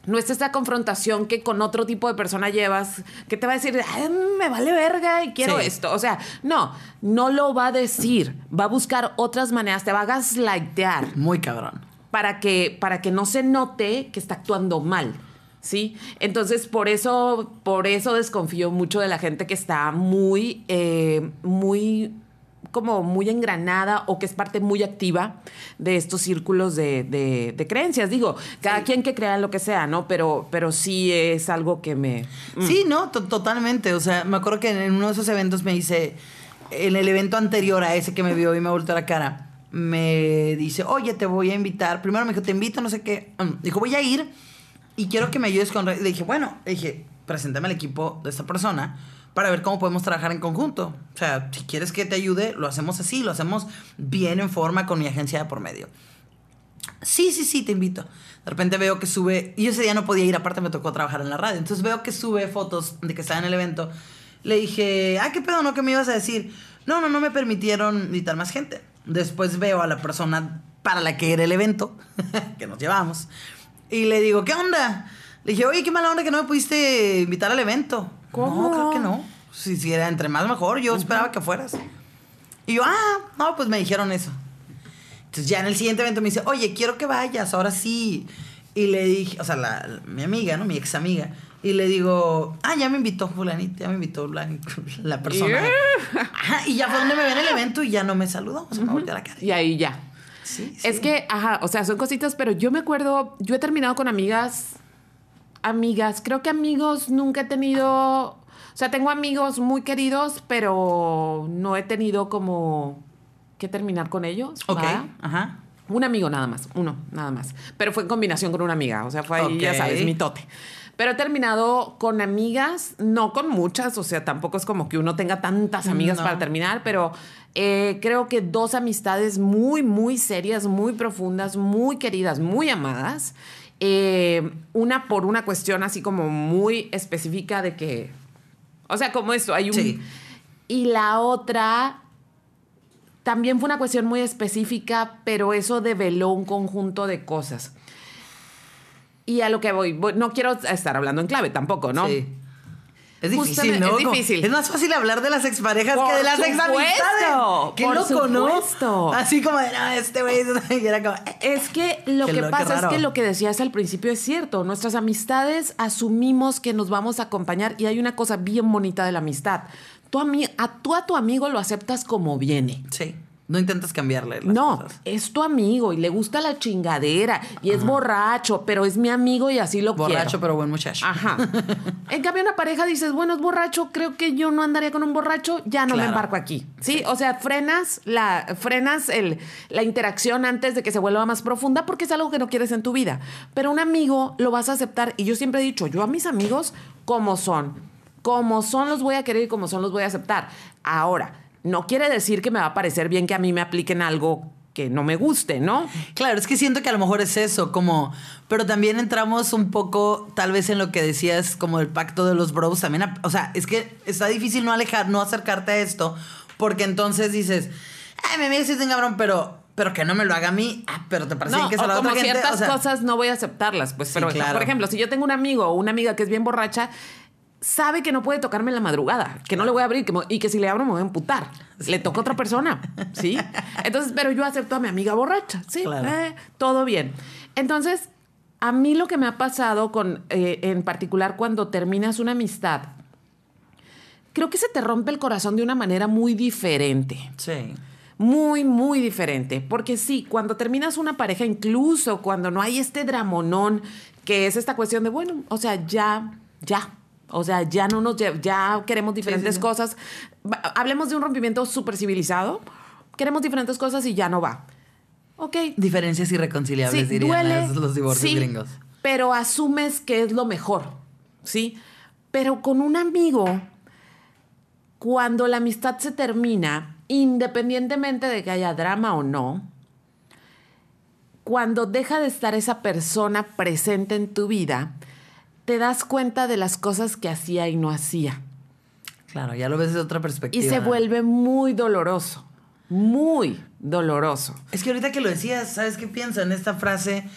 no es esta confrontación que con otro tipo de persona llevas, que te va a decir, "Ay, me vale verga y quiero Sí. esto. O sea, no, no lo va a decir. Va a buscar otras maneras, te va a gaslightear Muy cabrón. para que, para que no se note que está actuando mal. ¿Sí? Entonces, por eso, por eso desconfío mucho de la gente que está muy, eh, muy, como muy engranada o que es parte muy activa de estos círculos de, de- de creencias. Digo, cada quien que crea lo que sea, ¿no? Pero, pero sí es algo que me. Sí, no, To- totalmente. O sea, me acuerdo que en uno de esos eventos me dice, en el evento anterior a ese que me vio y me volteó la cara, me dice, oye, te voy a invitar. Primero me dijo, te invito, no sé qué. Mm, Dijo, voy a ir y quiero que me ayudes con... re-". Le dije, bueno, le dije, preséntame al equipo de esta persona para ver cómo podemos trabajar en conjunto. O sea, si quieres que te ayude, lo hacemos así, lo hacemos bien en forma con mi agencia de por medio. Sí, sí, sí, te invito. De repente veo que sube, y yo ese día no podía ir, aparte me tocó trabajar en la radio. Entonces veo que sube fotos de que estaba en el evento. Le dije, ah, ¿qué pedo, no? ¿Qué me ibas a decir? No, no, no me permitieron invitar más gente. Después veo a la persona para la que era el evento, que nos llevamos, y le digo, ¿qué onda? Le dije, oye, qué mala onda que no me pudiste invitar al evento. ¿Cómo? No, claro que no. Si, si era entre más mejor, yo esperaba que fueras. Y yo, ah, no, pues me dijeron eso. Entonces ya en el siguiente evento me dice, oye, quiero que vayas, ahora sí. Y le dije, o sea, la, la- mi amiga, ¿no? Mi ex amiga. Y le digo, ah, ya me invitó fulanita, ya me invitó la, la persona. Ajá, y ya fue donde me ve en el evento y ya no me saludó. O sea, me volteó la cara. Y ahí ya. Sí, sí. Es que, ajá, o sea, son cositas, pero yo me acuerdo, yo he terminado con amigas, amigas, creo que amigos nunca he tenido, o sea, tengo amigos muy queridos, pero no he tenido como que terminar con ellos. Ok, ¿va? ajá. Un amigo nada más, uno, nada más. Pero fue en combinación con una amiga, o sea, fue ahí, ya sabes, mi tote. Pero he terminado con amigas, no con muchas, o sea, tampoco es como que uno tenga tantas amigas No. para terminar, pero eh, creo que dos amistades muy, muy serias, muy profundas, muy queridas, muy amadas. Eh, una por una cuestión así como muy específica de que, o sea, como esto, hay un... Sí. Y la otra también fue una cuestión muy específica, pero eso develó un conjunto de cosas. Y a lo que voy, voy- no quiero estar hablando en clave tampoco, ¿no? Sí. Es difícil, Justamente- ¿no? es difícil. Es más fácil hablar de las exparejas Por que de las supuesto, examistades. Qué por loco, ¿no? supuesto. Así como de, no, este güey. Y era como, eh, Es que lo Qué que lo- pasa es que lo que decías al principio es cierto. Nuestras amistades asumimos que nos vamos a acompañar y hay una cosa bien bonita de la amistad. Tú a, mí, a, tú a tu amigo lo aceptas como viene. Sí. No intentas cambiarle las no, cosas. es tu amigo y le gusta la chingadera y es borracho, pero es mi amigo y así lo Borracho, quiero. pero buen muchacho. Ajá. En cambio, una pareja dices, bueno, es borracho, creo que yo no andaría con un borracho, ya no me embarco aquí. ¿Sí? O sea, frenas la, frenas el, la interacción antes de que se vuelva más profunda porque es algo que no quieres en tu vida. Pero un amigo lo vas a aceptar. Y yo siempre he dicho, yo a mis amigos, como son. Como son los voy a querer y como son los voy a aceptar. Ahora, no quiere decir que me va a parecer bien que a mí me apliquen algo que no me guste, ¿no? Claro, es que siento que a lo mejor es eso, como, pero también entramos un poco, tal vez en lo que decías, como el pacto de los bros, también, a- o sea, es que está difícil no alejar, no acercarte a esto, porque entonces dices, ay, mi amigo sí es un cabrón, pero, pero que no me lo haga a mí, ah, pero te parece No, que es o a la como otra gente, ciertas o sea, cosas no voy a aceptarlas, pues. Sí, pero, claro. por ejemplo, si yo tengo un amigo o una amiga que es bien borracha, sabe que no puede tocarme en la madrugada, que no le voy a abrir que y que si le abro me voy a emputar. Le toca a otra persona, ¿sí? Entonces, pero yo acepto a mi amiga borracha, ¿sí? Claro. Eh, todo bien. Entonces, a mí lo que me ha pasado con, eh, en particular cuando terminas una amistad, creo que se te rompe el corazón de una manera muy diferente. Sí. Muy, muy diferente. Porque sí, cuando terminas una pareja, incluso cuando no hay este dramonón, que es esta cuestión de, bueno, o sea, ya, ya, O sea, ya no nos ya queremos diferentes sí. cosas. Hablemos de un rompimiento súper civilizado. Queremos diferentes cosas y ya no va. Ok. Diferencias irreconciliables, dirían duele. las- los divorcios sí, gringos. Pero asumes que es lo mejor. ¿Sí? Pero con un amigo, cuando la amistad se termina, independientemente de que haya drama o no, cuando deja de estar esa persona presente en tu vida, te das cuenta de las cosas que hacía y no hacía. Claro, ya lo ves desde otra Y perspectiva. se vuelve muy doloroso, muy doloroso. Es que ahorita que lo decías, ¿sabes qué pienso en esta frase?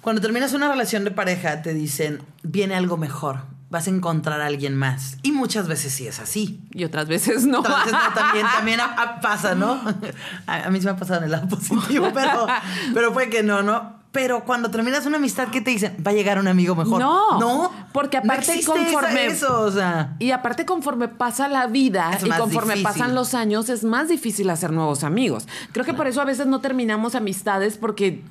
Cuando terminas una relación de pareja, te dicen, viene algo mejor, vas a encontrar a alguien más. Y muchas veces sí es así. Y otras veces no. Otras veces no, también, también a- a- pasa, ¿no? A, a mí se me ha pasado en el lado positivo, pero, pero fue que no, ¿no? Pero cuando terminas una amistad, ¿qué te dicen? Va a llegar un amigo mejor. No, no. porque no aparte existe conforme- eso, o sea. Y aparte, conforme pasa la vida Es y conforme difícil. pasan los años, es más difícil hacer nuevos amigos. Creo que por eso a veces no terminamos amistades porque.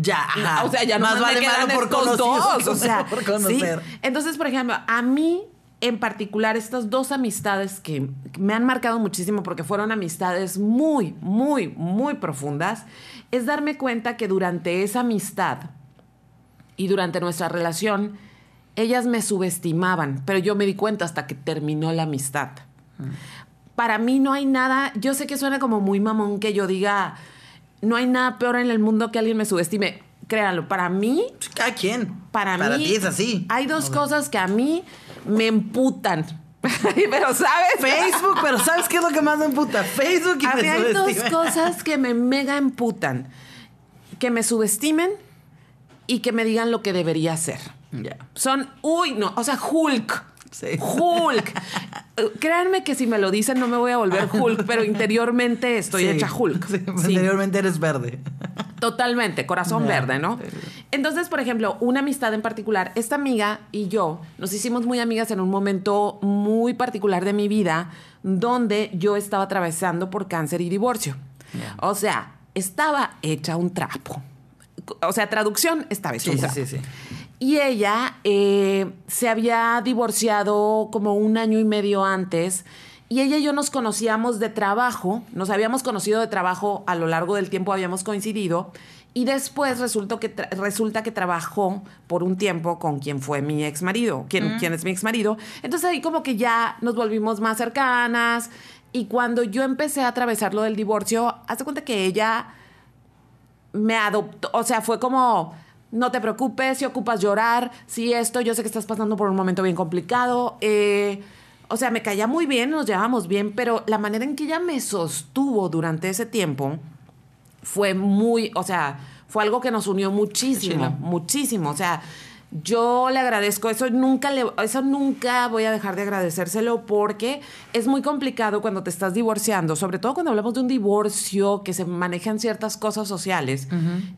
Ya, ajá. O sea, ya no más vale malo por estos dos. que O sea, por ¿sí? conocer. Entonces, por ejemplo, a mí en particular, estas dos amistades que me han marcado muchísimo porque fueron amistades muy, muy, muy profundas, es darme cuenta que durante esa amistad y durante nuestra relación, ellas me subestimaban, pero yo me di cuenta hasta que terminó la amistad. Para mí no hay nada, yo sé que suena como muy mamón que yo diga, no hay nada peor en el mundo que alguien me subestime. Créanlo, para mí, Cada quien. para, Para mí ti es así. Hay dos cosas que a mí me emputan. pero sabes, Facebook, pero ¿sabes qué es lo que más me emputa? Facebook y a me mí hay dos cosas que me mega emputan. Que me subestimen y que me digan lo que debería hacer. Ya. Son, uy, no, o sea, Hulk. Sí. Hulk. Créanme que si me lo dicen no me voy a volver Hulk, pero interiormente estoy Sí. hecha Hulk. Sí. Anteriormente eres verde. Totalmente, corazón verde, ¿no? Entonces, por ejemplo, una amistad en particular, esta amiga y yo nos hicimos muy amigas en un momento muy particular de mi vida, donde yo estaba atravesando por cáncer y divorcio. O sea, estaba hecha un trapo. O sea, traducción, estaba hecha Sí, un sí, trapo. sí, sí. Y ella eh, se había divorciado como un año y medio antes. Y ella y yo nos conocíamos de trabajo, nos habíamos conocido de trabajo a lo largo del tiempo, habíamos coincidido. Y después resultó que resulta que trabajó por un tiempo con quien fue mi ex marido, quien, quien es mi ex marido. Entonces ahí como que ya nos volvimos más cercanas. Y cuando yo empecé a atravesar lo del divorcio, hace cuenta que ella me adoptó, o sea, fue como, no te preocupes, si ocupas llorar, si esto, yo sé que estás pasando por un momento bien complicado. eh, o sea, me caía muy bien, nos llevábamos bien, pero la manera en que ella me sostuvo durante ese tiempo fue muy, o sea, fue algo que nos unió muchísimo, Chilo. muchísimo. O sea, yo le agradezco eso, nunca le, eso nunca voy a dejar de agradecérselo porque es muy complicado cuando te estás divorciando, sobre todo cuando hablamos de un divorcio que se manejan ciertas cosas sociales.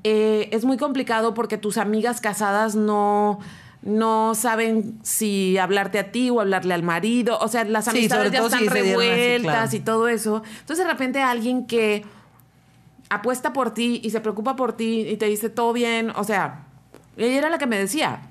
Eh, es muy complicado porque tus amigas casadas no no saben si hablarte a ti o hablarle al marido, o sea, las amistades ya están si así, revueltas claro. y todo eso. Entonces, de repente alguien que apuesta por ti y se preocupa por ti y te dice todo bien, o sea, ella era la que me decía,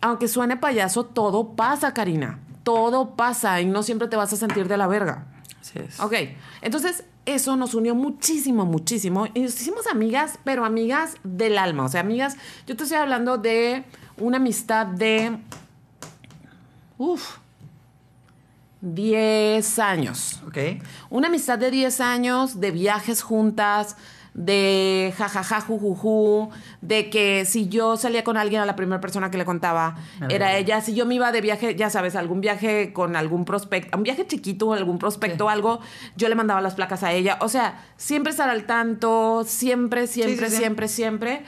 aunque suene payaso, todo pasa, Karina, todo pasa y no siempre te vas a sentir de la verga. Así es. Ok, entonces eso nos unió muchísimo, muchísimo. Y nos hicimos amigas, pero amigas del alma. O sea, amigas, yo te estoy hablando de una amistad de... Uf, 10 años. Ok. Una amistad de 10 años, de viajes juntas, de jajaja, jujuju, de que si yo salía con alguien a la primera persona que le contaba era ella, si yo me iba de viaje, ya sabes, algún viaje con algún prospecto, un viaje chiquito, algún prospecto, algo, yo le mandaba las placas a ella. O sea, siempre estar al tanto, siempre, siempre, sí, sí. siempre, siempre.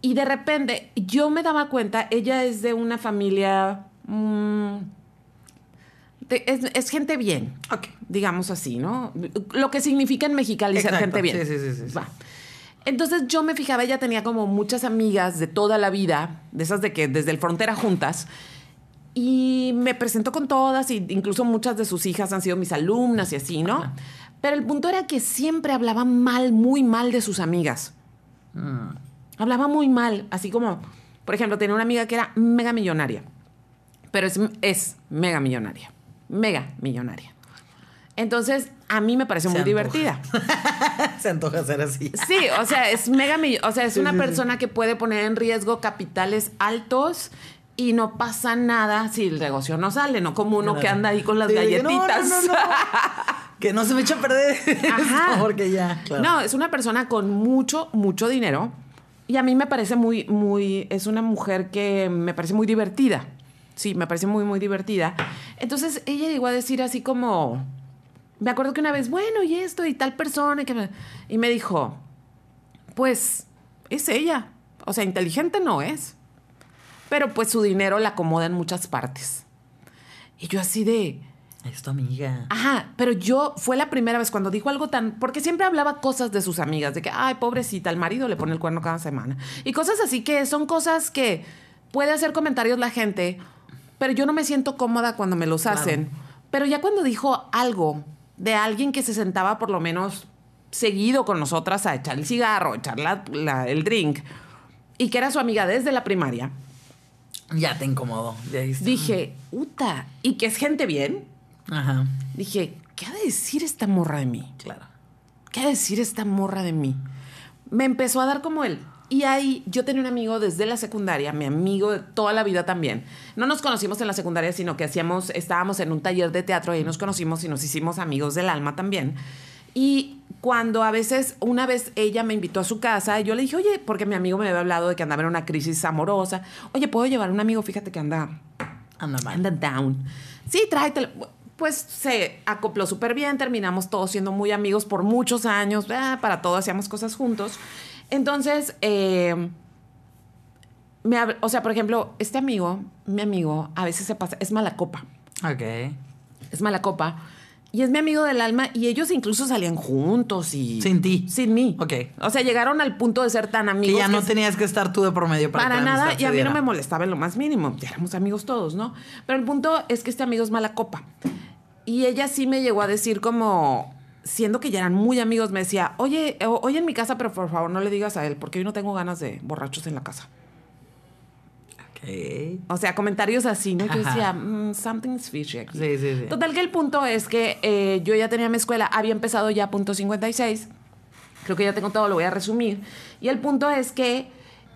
Y de repente yo me daba cuenta, ella es de una familia... mm, es, es gente bien, digamos así, ¿no? Lo que significa en Mexicali ser gente bien. Sí, sí, sí, sí, sí. Va. Entonces yo me fijaba, ella tenía como muchas amigas de toda la vida, de esas de que desde el frontera juntas, y me presentó con todas, y incluso muchas de sus hijas han sido mis alumnas y así, ¿no? Pero el punto era que siempre hablaba mal, muy mal de sus amigas. Hablaba muy mal, así como, por ejemplo, tenía una amiga que era mega millonaria Pero es, es mega millonaria. Mega millonaria. Entonces, a mí me parece Se muy antoja. divertida. Se antoja ser así. Sí, o sea, es mega O sea, es una persona que puede poner en riesgo capitales altos y no pasa nada si el negocio no sale, no como uno que anda ahí con las galletitas. no, no, no. que no se me eche a perder. Ajá. porque ya. claro. No, es una persona con mucho, mucho dinero. Y a mí me parece muy, muy. Es una mujer que me parece muy divertida. Sí, me parece muy, muy divertida. Entonces ella llegó a decir así como. Me acuerdo que una vez, bueno, y esto, y tal persona. Y, que me, y me dijo, pues es ella. O sea, inteligente no es. Pero pues su dinero la acomoda en muchas partes. Y yo así de. Es tu amiga. Ajá, pero yo fue la primera vez cuando dijo algo tan. Porque siempre hablaba cosas de sus amigas, de que, ay, pobrecita, el marido le pone el cuerno cada semana. Y cosas así que son cosas que puede hacer comentarios la gente, pero yo no me siento cómoda cuando me los Claro. hacen. Pero ya cuando dijo algo de alguien que se sentaba por lo menos seguido con nosotras a echar el cigarro, a echar la- la- el drink, y que era su amiga desde la primaria, Ya te incomodó. Ya dije, uta, y que es gente bien, Ajá. dije, ¿qué ha de decir esta morra de mí? Claro. ¿qué ha de decir esta morra de mí? Me empezó a dar como él. Y ahí yo tenía un amigo desde la secundaria, mi amigo de toda la vida también. No nos conocimos en la secundaria, sino que hacíamos, estábamos en un taller de teatro y ahí nos conocimos y nos hicimos amigos del alma también. Y cuando a veces, una vez ella me invitó a su casa, y yo le dije, oye, porque mi amigo me había hablado de que andaba en una crisis amorosa. Oye, ¿puedo llevar a un amigo? Fíjate que anda Anda mal. Anda down. Sí, tráetelo. Pues se acopló súper bien, terminamos todos siendo muy amigos por muchos años, ah, para todo hacíamos cosas juntos. Entonces, eh, me o sea, por ejemplo, este amigo, mi amigo, a veces se pasa, es mala copa, Ok. es mala copa. Y es mi amigo del alma y ellos incluso salían juntos y... Sin ti. Sin mí. Ok. O sea, llegaron al punto de ser tan Que amigos. ya no que- tenías que estar tú de por medio para, para que nada, y a mí no me molestaba en lo más mínimo. Ya éramos amigos todos, ¿no? Pero el punto es que este amigo es mala copa. Y ella sí me llegó a decir como, siendo que ya eran muy amigos, me decía, oye, o- oye en mi casa, pero por favor no le digas a él, porque hoy no tengo ganas de borrachos en la casa. Ok. O sea, comentarios así, ¿no? Yo decía, "Mm, something's fishy aquí. Sí, sí, sí. Total que el punto es que eh, yo ya tenía mi escuela, había empezado ya punto 56. Creo que ya tengo todo, lo voy a resumir. Y el punto es que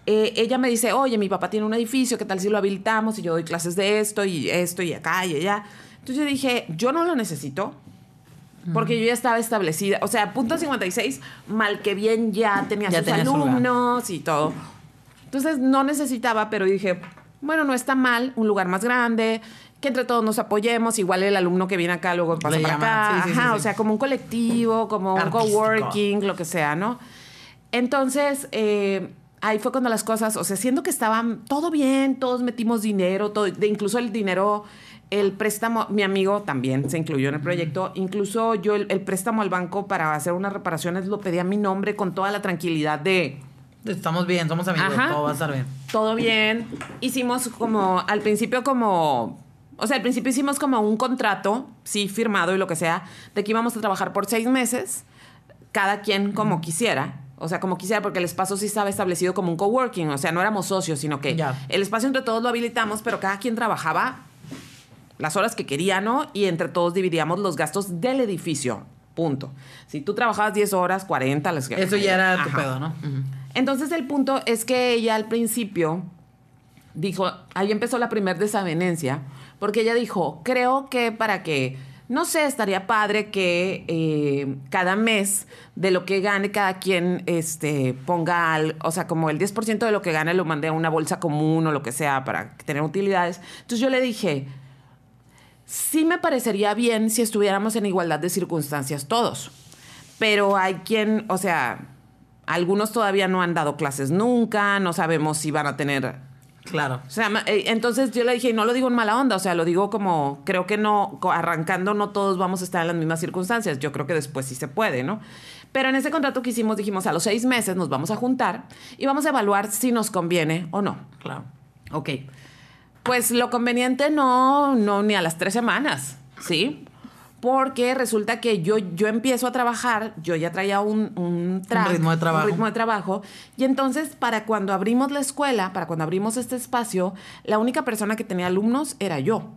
eh, ella me dice, oye, mi papá tiene un edificio, ¿qué tal si lo habilitamos? Y yo doy clases de esto y esto y acá y allá. Entonces yo dije, yo no lo necesito. Porque yo ya estaba establecida. O sea, punto 56, mal que bien ya tenía Ya sus tenía su lugar. alumnos y todo. Entonces no necesitaba, pero dije, bueno, no está mal, un lugar más grande, que entre todos nos apoyemos, igual el alumno que viene acá luego pasa para acá, sí, sí, Ajá, sí, o sea, como un colectivo, como un Artístico. coworking, lo que sea, ¿no? Entonces, eh, ahí fue cuando las cosas, o sea, siendo que estaban todo bien, todos metimos dinero, todo, de incluso el dinero, el préstamo, mi amigo también se incluyó en el proyecto, incluso yo el, el préstamo al banco para hacer unas reparaciones lo pedí a mi nombre con toda la tranquilidad de Estamos bien, somos amigos, Ajá. todo va a estar bien. todo bien. Hicimos como, al principio como, o sea, al principio hicimos como un contrato, sí, firmado y lo que sea, de que íbamos a trabajar por seis meses, cada quien como quisiera. O sea, como quisiera, porque el espacio sí estaba establecido como un coworking. O sea, no éramos socios, sino que Ya. el espacio entre todos lo habilitamos, pero cada quien trabajaba las horas que quería, ¿no? Y entre todos dividíamos los gastos del edificio. Punto. Si tú trabajabas 10 horas, 40, las que... Eso ya era tu pedo, ¿no? Entonces el punto es que ella al principio dijo, ahí empezó la primer desavenencia, porque ella dijo, creo que para que, no sé, estaría padre que eh, cada mes de lo que gane cada quien este, ponga, al- o sea, como el 10% de lo que gane lo mande a una bolsa común o lo que sea para tener utilidades. Entonces yo le dije, sí me parecería bien si estuviéramos en igualdad de circunstancias todos. Pero hay quien, o sea, algunos todavía no han dado clases nunca, no sabemos si van a tener... Claro. O sea, eh, entonces yo le dije, y no lo digo en mala onda, o sea, lo digo como, creo que no, arrancando no todos vamos a estar en las mismas circunstancias, yo creo que después sí se puede, ¿no? Pero en ese contrato que hicimos dijimos, a los seis meses nos vamos a juntar y vamos a evaluar si nos conviene o no. Claro. Ok. Pues lo conveniente no, no, ni a las tres semanas, ¿sí? Porque resulta que yo, yo empiezo a trabajar, yo ya traía un, un, track, ritmo de trabajo. un ritmo de trabajo, y entonces para cuando abrimos la escuela, para cuando abrimos este espacio, la única persona que tenía alumnos era yo.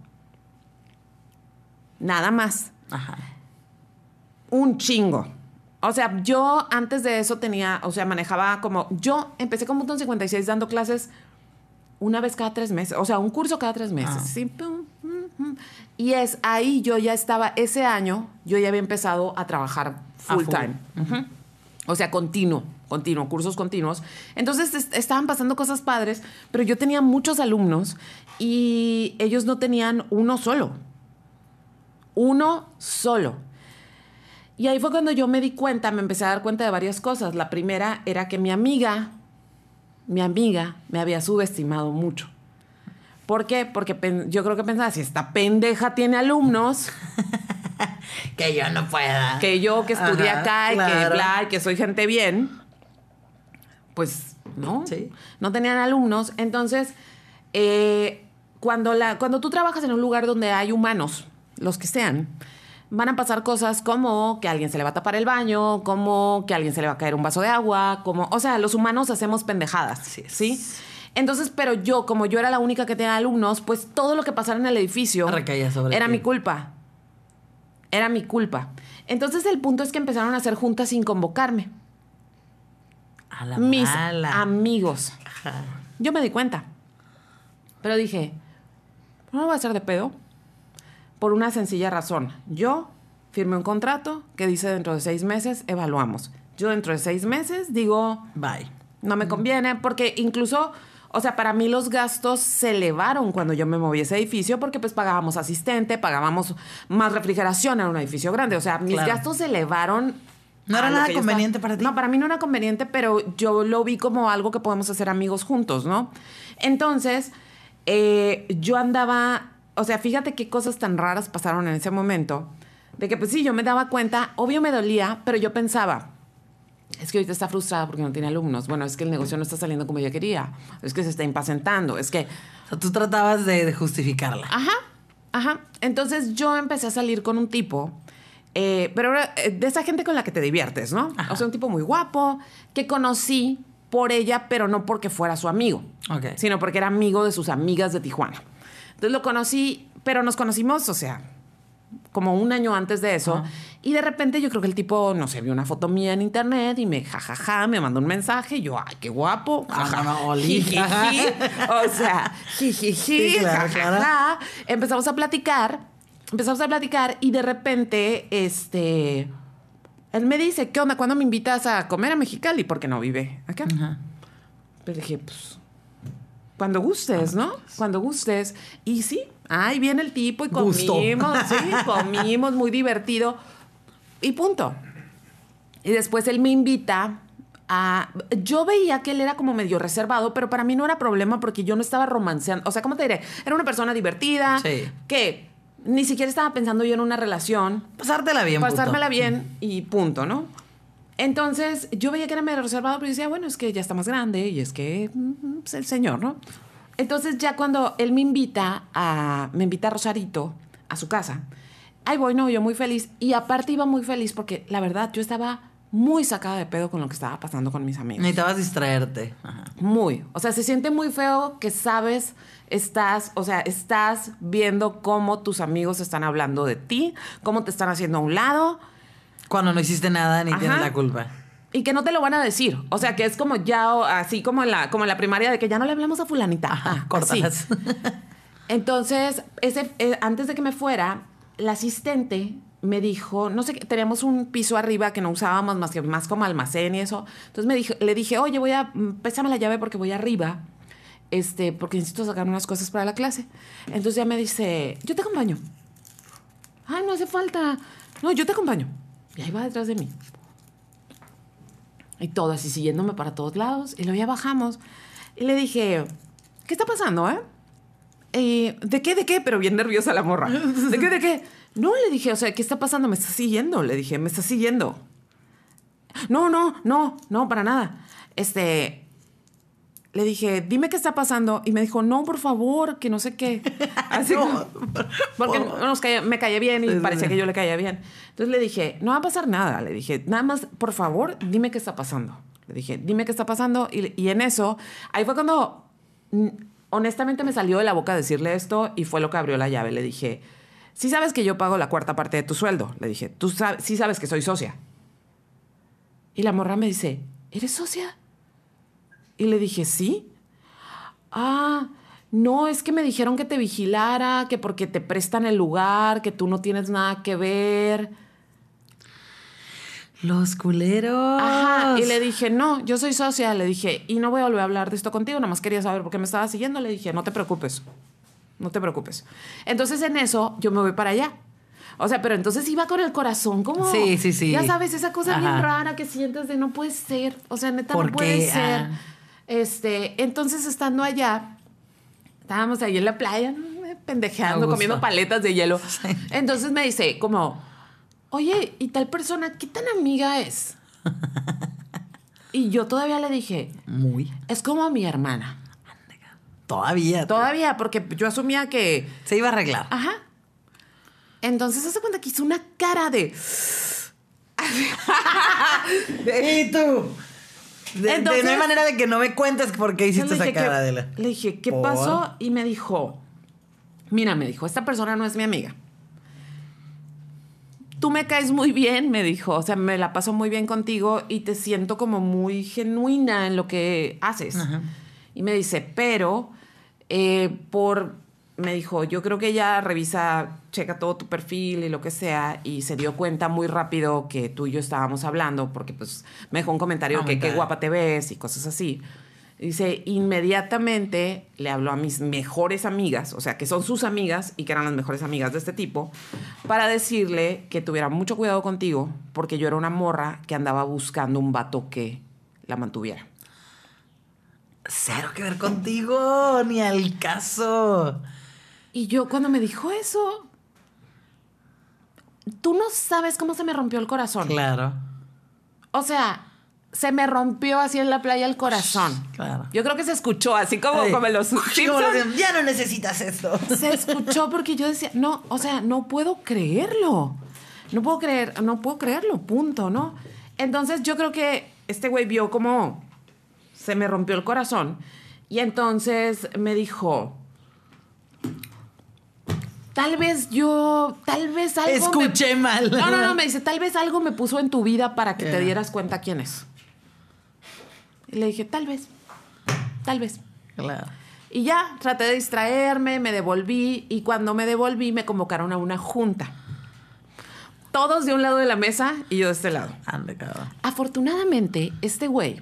Nada más. Ajá. Un chingo. O sea, yo antes de eso tenía, o sea, manejaba como, yo empecé con Button 56 dando clases una vez cada tres meses, o sea, un curso cada tres meses. Ah. Sí. Y es ahí yo ya estaba, ese año yo ya había empezado a trabajar A full time. O sea, continuo, continuo, cursos continuos. Entonces es- estaban pasando cosas padres, pero yo tenía muchos alumnos y ellos no tenían uno solo. Uno solo. Y ahí fue cuando yo me di cuenta, me empecé a dar cuenta de varias cosas. La primera era que mi amiga, mi amiga, me había subestimado mucho. ¿Por qué? Porque yo creo que pensaba, si esta pendeja tiene alumnos, Que yo no pueda. que yo que estudié Ajá, acá y que bla, que soy gente bien, pues no, Sí. no tenían alumnos. Entonces, eh, cuando, la, cuando tú trabajas en un lugar donde hay humanos, los que sean, van a pasar cosas como que a alguien se le va a tapar el baño, como que a alguien se le va a caer un vaso de agua, como, o sea, los humanos hacemos pendejadas. ¿sí? Entonces, pero yo, como yo era la única que tenía alumnos, pues todo lo que pasara en el edificio Recaía sobre era ti. mi culpa. Era mi culpa. Entonces el punto es que empezaron a hacer juntas sin convocarme. A la Mis mala. amigos. Ajá. Yo me di cuenta. Pero dije, no me voy a hacer de pedo. Por una sencilla razón. Yo firmé un contrato que dice dentro de seis meses evaluamos. Yo dentro de seis meses digo, Bye. no me conviene, porque incluso, o sea, para mí los gastos se elevaron cuando yo me moví a ese edificio, porque pues pagábamos asistente, pagábamos más refrigeración en un edificio grande. O sea, mis Claro. gastos se elevaron. No era nada conveniente estaba- para ti. No, para mí no era conveniente, pero yo lo vi como algo que podemos hacer amigos juntos, ¿no? Entonces, eh, yo andaba, o sea, fíjate qué cosas tan raras pasaron en ese momento, de que pues sí, yo me daba cuenta, obvio me dolía, pero yo pensaba, es que ahorita está frustrada porque no tiene alumnos. Bueno, es que el negocio no está saliendo como ella quería. Es que se está impacientando. Es que. O sea, tú tratabas de, de justificarla. Ajá, ajá. Entonces yo empecé a salir con un tipo. eh, pero eh, de esa gente con la que te diviertes, ¿no? Ajá. O sea, un tipo muy guapo que conocí por ella, pero no porque fuera su amigo, sino porque era amigo de sus amigas de Tijuana. Entonces lo conocí, pero nos conocimos, o sea, como un año antes de eso. Y de repente yo creo que el tipo, no sé, vio una foto mía en internet y me jajaja, me mandó un mensaje. Y yo, ay, qué guapo. Ah, jaja, no, no, Oli. jijiji. O sea, jijiji, Sí, claro, jajaja. claro. Empezamos a platicar, empezamos a platicar y de repente, este, él me dice, ¿qué onda? ¿Cuándo me invitas a comer a Mexicali? Porque no vive acá. Ajá. Pero dije, pues, cuando gustes, ¿no? Cuando gustes. Y sí, ahí viene el tipo y Gusto. comimos, sí, comimos, muy divertido. Y punto. Y después él me invita a... Yo veía que él era como medio reservado, pero para mí no era problema porque yo no estaba romanceando. O sea, ¿cómo te diré? Era una persona divertida, Sí. que ni siquiera estaba pensando yo en una relación Pasártela bien, puto. pasármela bien y punto, ¿no? Entonces, yo veía que era medio reservado, pero yo decía, bueno, es que ya está más grande y es que es el señor, ¿no? Entonces, ya cuando él me invita a, me invita a Rosarito, a su casa, ahí voy, no, yo muy feliz. Y aparte iba muy feliz porque, la verdad, yo estaba muy sacada de pedo con lo que estaba pasando con mis amigos. Necesitabas distraerte. Ajá. Muy. O sea, se siente muy feo que sabes, estás, o sea, estás viendo cómo tus amigos están hablando de ti, cómo te están haciendo a un lado Cuando no hiciste nada ni Ajá. tienes la culpa. y que no te lo van a decir. O sea, que es como ya, así como en la, como en la primaria de que ya no le hablamos a fulanita. Ajá, Ah, córtalas. Entonces, ese, eh, antes de que me fuera, la asistente me dijo, no sé, teníamos un piso arriba que no usábamos más que más como almacén y eso. Entonces me dijo, le dije, oye, voy a, mm, pésame la llave porque voy arriba, este, porque necesito sacar unas cosas para la clase. Entonces ya me dice, yo te acompaño. Ay, no hace falta. No, yo te acompaño. Y ahí va detrás de mí. Y todo así siguiéndome para todos lados. Y luego ya bajamos. Y le dije, ¿qué está pasando, eh? ¿De qué, de qué? Pero bien nerviosa la morra. ¿De qué, de qué? No, le dije, o sea, ¿qué está pasando? Me está siguiendo. Le dije, me está siguiendo. No, no, no, no, para nada. Este, le dije, dime qué está pasando. Y me dijo, no, por favor, que no sé qué. Así No, porque por- nos caía- me caía bien y Sí, parecía sí. que yo le caía bien. Entonces le dije, no va a pasar nada. Le dije, nada más, por favor, dime qué está pasando. Le dije, dime qué está pasando. Y, y en eso, ahí fue cuando, mm, honestamente, me salió de la boca decirle esto y fue lo que abrió la llave. Le dije, sí sabes que yo pago la cuarta parte de tu sueldo. Le dije, tú sabes, sí sabes que soy socia. Y la morra me dice, ¿eres socia? Y le dije, sí. Ah, no, es que me dijeron que te vigilara, que porque te prestan el lugar, que tú no tienes nada que ver. Los culeros. Ajá. Y le dije, no, yo soy socia. Le dije, y no voy a volver a hablar de esto contigo, nada más quería saber por qué me estabas siguiendo. Le dije, no te preocupes. No te preocupes. Entonces en eso yo me voy para allá. O sea, pero entonces iba con el corazón como... Sí, sí, sí. Ya sabes, esa cosa bien rara que sientes de no puede ser. O sea, neta, ¿Por no puede qué? ser. Ah. Este, entonces estando allá, estábamos ahí en la playa, eh, pendejeando, comiendo paletas de hielo. Sí. Entonces me dice como, oye, ¿y tal persona qué tan amiga es? y yo todavía le dije, Muy. es como mi hermana. Todavía. Todavía, porque yo asumía que... Se iba a arreglar. Ajá. Entonces se cuenta que hizo una cara de... ¿Y tú? De, no hay manera de que no me cuentes por qué hiciste esa cara, ¿qué- Adela. Le dije, ¿qué ¿Por? pasó? Y me dijo, mira, me dijo, esta persona no es mi amiga. Tú me caes muy bien, me dijo, o sea, me la paso muy bien contigo y te siento como muy genuina en lo que haces. Ajá. Y me dice, pero eh, por, me dijo, yo creo que ella revisa, checa todo tu perfil y lo que sea, y se dio cuenta muy rápido que tú y yo estábamos hablando, porque pues me dejó un comentario Oh que qué guapa te ves y cosas así. Dice, inmediatamente le habló a mis mejores amigas, o sea, que son sus amigas y que eran las mejores amigas de este tipo, para decirle que tuviera mucho cuidado contigo, porque yo era una morra que andaba buscando un vato que la mantuviera. Cero que ver contigo, ni al caso. Y yo cuando me dijo eso, tú no sabes cómo se me rompió el corazón. Claro, O sea, se me rompió así en la playa el corazón. claro. Yo creo que se escuchó así como, Ay, como en los Simpsons. ya no necesitas esto. Se escuchó porque yo decía, no, o sea, no puedo creerlo. No puedo creer, no puedo creerlo, punto, ¿no? Entonces yo creo que este güey vio como se me rompió el corazón y entonces me dijo, tal vez yo, tal vez algo... me- Escuché mal. No, no, no, me dice, tal vez algo me puso en tu vida para que te dieras cuenta quién es. Y le dije, tal vez, tal vez. Claro. Y ya, traté de distraerme, me devolví y cuando me devolví me convocaron a una junta. Todos de un lado de la mesa y yo de este lado. Ande, cabrón. Afortunadamente, este güey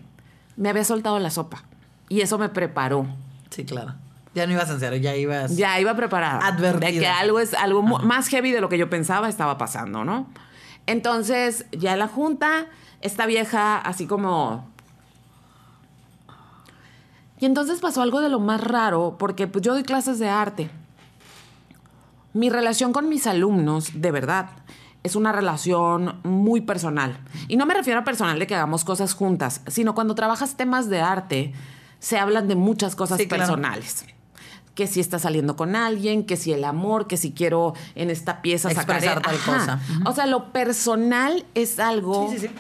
me había soltado la sopa y eso me preparó. Sí, claro. Ya no ibas serio, ya ibas. Ya iba preparada. Advertida. De que algo es algo más heavy de lo que yo pensaba estaba pasando, ¿no? Entonces, ya en la junta, esta vieja así como... Y entonces pasó algo de lo más raro, porque pues, yo doy clases de arte. Mi relación con mis alumnos, de verdad, es una relación muy personal. Y no me refiero a personal de que hagamos cosas juntas, sino cuando trabajas temas de arte, se hablan de muchas cosas Sí, claro. Que si estás saliendo con alguien, que si el amor, que si quiero en esta pieza sacar... Expresar tal Ajá. cosa. O sea, lo personal es algo Sí, sí, sí.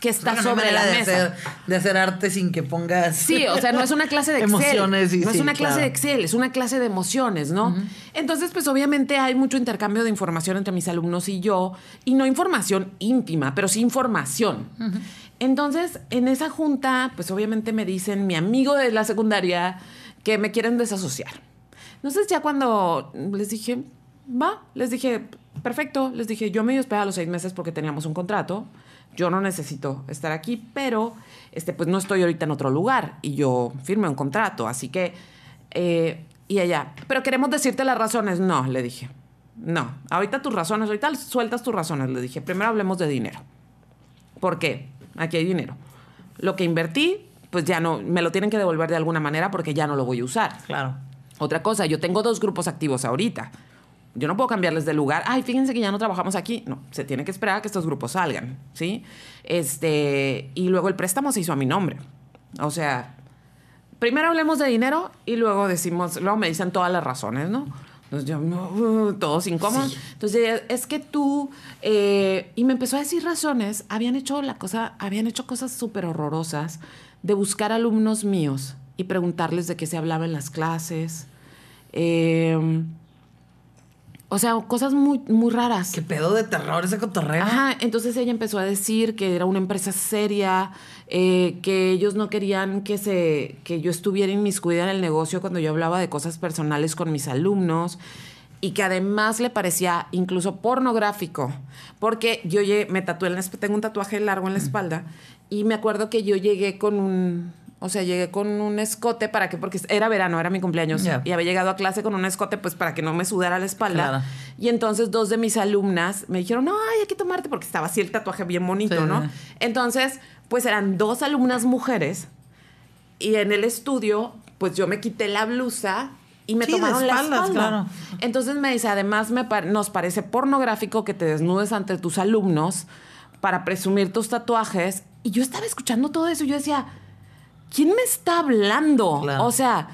que está sobre la manera mesa. de hacer, de hacer arte sin que pongas. Sí, o sea, no es una clase de Excel. Emociones y no es una clase de Excel, es una clase de emociones, ¿no? Entonces, pues obviamente hay mucho intercambio de información entre mis alumnos y yo, y no información íntima, pero sí información. Entonces, en esa junta, pues obviamente me dicen, mi amigo de la secundaria, que me quieren desasociar. Entonces, ya cuando les dije, va, les dije, perfecto, les dije, yo me iba a esperar los seis meses porque teníamos un contrato. Yo no necesito estar aquí, pero este, pues no estoy ahorita en otro lugar y yo firmé un contrato, así que eh, y ella, pero queremos decirte las razones. No, le dije, no, ahorita tus razones, ahorita sueltas tus razones, le dije, primero hablemos de dinero. ¿Por qué? Aquí hay dinero. Lo que invertí, pues ya no, me lo tienen que devolver de alguna manera porque ya no lo voy a usar. Claro. Otra cosa, yo tengo dos grupos activos ahorita. Yo no puedo cambiarles de lugar. Ay, fíjense que ya no trabajamos aquí. No, se tiene que esperar a que estos grupos salgan, ¿sí? Este, y luego el préstamo se hizo a mi nombre. O sea, primero hablemos de dinero y luego decimos, luego me dicen todas las razones, ¿no? Entonces yo, uh, todos incómodos. Entonces ella, es que tú, eh, y me empezó a decir razones, habían hecho la cosa, habían hecho cosas súper horrorosas de buscar alumnos míos y preguntarles de qué se hablaba en las clases. Eh, o sea, cosas muy, muy raras. ¿Qué pedo de terror ese cotorreo? Ajá, entonces ella empezó a decir que era una empresa seria, eh, que ellos no querían que, se, que yo estuviera inmiscuida en el negocio cuando yo hablaba de cosas personales con mis alumnos y que además le parecía incluso pornográfico, porque yo me tatué, en la tengo un tatuaje largo en la espalda y me acuerdo que yo llegué con un, o sea, llegué con un escote para que, porque era verano, era mi cumpleaños, y había llegado a clase con un escote pues para que no me sudara la espalda. Claro. Y entonces dos de mis alumnas me dijeron, no, ay, hay que tomarte porque estaba así el tatuaje bien bonito, Sí, ¿no? Entonces, pues eran dos alumnas mujeres y en el estudio, pues yo me quité la blusa y me Sí, tomaron la espaldas, espalda. claro. Entonces me dice, además me par- nos parece pornográfico que te desnudes ante tus alumnos para presumir tus tatuajes. Y yo estaba escuchando todo eso y yo decía, ¿quién me está hablando? Claro. O sea,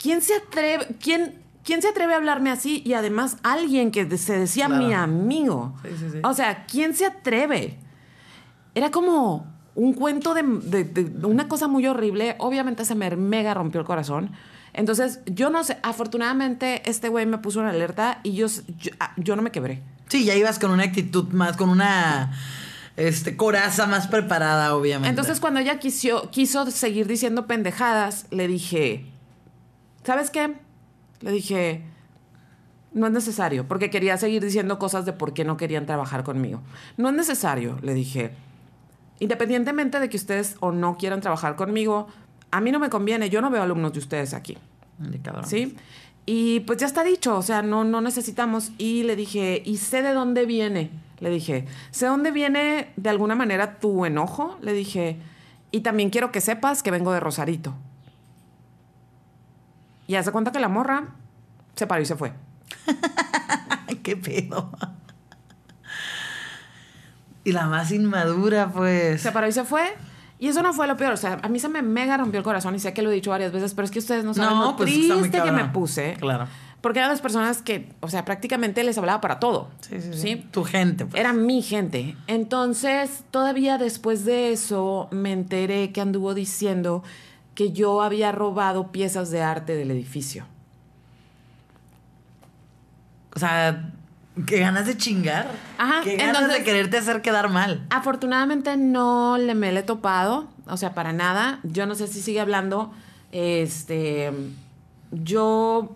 ¿quién se atreve, quién, quién se atreve a hablarme así? Y además alguien que se decía Claro. mi amigo. Sí, sí, sí. O sea, ¿quién se atreve? Era como un cuento de, de- de una cosa muy horrible. Obviamente se me mega rompió el corazón. Entonces, yo no sé, afortunadamente este güey me puso una alerta y yo, yo, ah, yo no me quebré. Sí, ya ibas con una actitud más, con una este, coraza más preparada, obviamente. Entonces, cuando ella quiso, quiso seguir diciendo pendejadas, le dije, ¿sabes qué? Le dije, no es necesario, porque quería seguir diciendo cosas de por qué no querían trabajar conmigo. No es necesario, le dije. Independientemente de que ustedes o no quieran trabajar conmigo, a mí no me conviene, yo no veo alumnos de ustedes aquí. De cabrón. ¿Sí? Y pues ya está dicho, o sea, no, no necesitamos. Y le dije, y sé de dónde viene. Le dije, sé dónde viene de alguna manera tu enojo. Le dije, y también quiero que sepas que vengo de Rosarito. Y hace cuenta que la morra se paró y se fue. Qué pedo. Y la más inmadura, pues. Se paró y se fue. Y eso no fue lo peor. O sea, a mí se me mega rompió el corazón y sé que lo he dicho varias veces, pero es que ustedes no saben No, lo pues, triste que me puse. Claro. Porque eran las personas que, o sea, prácticamente les hablaba para todo. Sí, sí, sí. Tu gente, pues. Era mi gente. Entonces, todavía después de eso, me enteré que anduvo diciendo que yo había robado piezas de arte del edificio. O sea, qué ganas de chingar. Ajá, Qué ganas entonces- de quererte hacer quedar mal. Afortunadamente no le me le he topado, o sea, para nada. Yo no sé si sigue hablando. Este, yo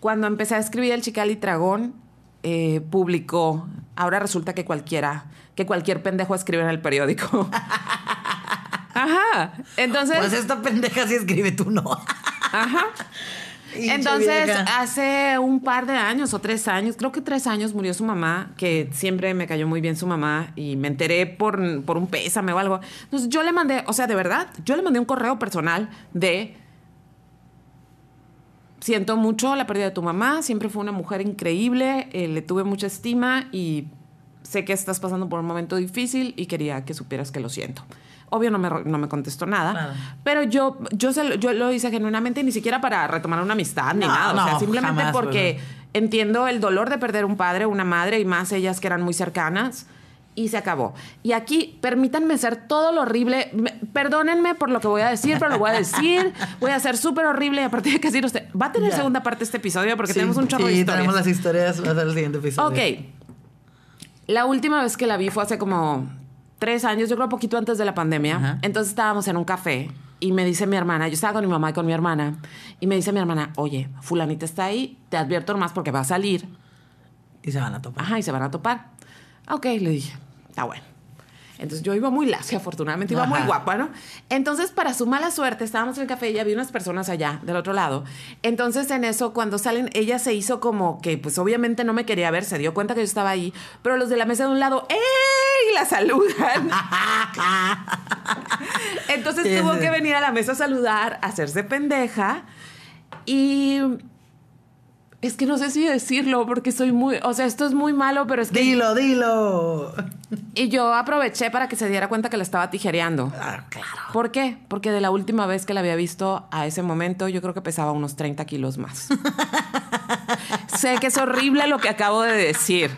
cuando empecé a escribir el Chical y Tragón, eh, publicó. Ahora resulta que cualquiera, que cualquier pendejo escribe en el periódico. Ajá. Entonces. Pues esta pendeja sí escribe, tú no. Ajá. Entonces, hace un par de años o tres años, creo que tres años murió su mamá, que siempre me cayó muy bien su mamá y me enteré por, por un pésame o algo. Entonces, yo le mandé, o sea, de verdad, yo le mandé un correo personal de. Siento mucho la pérdida de tu mamá, siempre fue una mujer increíble, eh, le tuve mucha estima y sé que estás pasando por un momento difícil y quería que supieras que lo siento. Obvio no me, no me contestó nada, Claro. pero yo, yo, se lo- yo lo hice genuinamente, ni siquiera para retomar una amistad ni No, nada. o sea, simplemente jamás, porque entiendo el dolor de perder un padre, una madre y más ellas que eran muy cercanas. Y se acabó. Y aquí, permítanme ser todo lo horrible. Me- perdónenme por lo que voy a decir, pero lo voy a decir. Voy a ser súper horrible y a partir de que decir usted. Va a tener Ya. segunda parte este episodio porque Sí, tenemos un chorro sí, de historias. tenemos las historias. Va a ser el siguiente episodio. Ok. La última vez que la vi fue hace como tres años, yo creo poquito antes de la pandemia. Ajá. Entonces estábamos en un café y me dice mi hermana, yo estaba con mi mamá y con mi hermana, y me dice mi hermana, oye, fulanita está ahí, te advierto más porque va a salir. Y se van a topar. Ajá, y se van a topar. Ok, le dije, está bueno. Entonces yo iba muy lacia, afortunadamente iba muy guapa, ¿no? Entonces, para su mala suerte, estábamos en el café y había unas personas allá, del otro lado. Entonces, en eso, cuando salen, ella se hizo como que, pues obviamente no me quería ver, se dio cuenta que yo estaba ahí, pero los de la mesa de un lado, ¡ey! La saludan. Entonces tuvo que venir a la mesa a saludar, a hacerse pendeja. Y es que no sé si decirlo porque soy muy, o sea, esto es muy malo, pero es que Dilo, dilo. Y yo aproveché para que se diera cuenta que la estaba tijereando. Ah, claro. ¿Por qué? Porque de la última vez que la había visto a ese momento, yo creo que pesaba unos 30 kilos más. sé que es horrible lo que acabo de decir.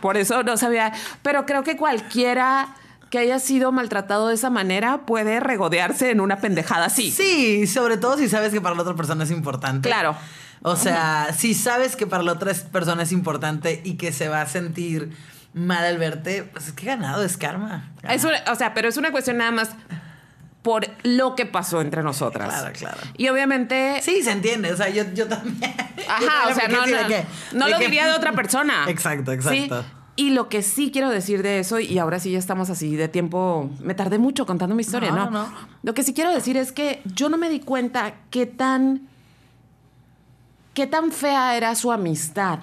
Por eso no sabía. Pero creo que cualquiera que haya sido maltratado de esa manera puede regodearse en una pendejada así. Sí, sobre todo si sabes que para la otra persona es importante. Claro. O sea, si sabes que para la otra persona es importante y que se va a sentir mal al verte, pues es que ganado es karma. Es una- o sea, pero es una cuestión nada más por lo que pasó entre nosotras. Claro, claro. Y obviamente. Sí, se entiende. O sea, yo, yo también. Ajá, yo también o sea, no, no, que- lo que- diría de otra persona. Exacto, ¿Sí? exacto. Y lo que sí quiero decir de eso, y ahora sí ya estamos así de tiempo, me tardé mucho contando mi historia, ¿no? no, no. Lo que sí quiero decir es que yo no me di cuenta qué tan, qué tan fea era su amistad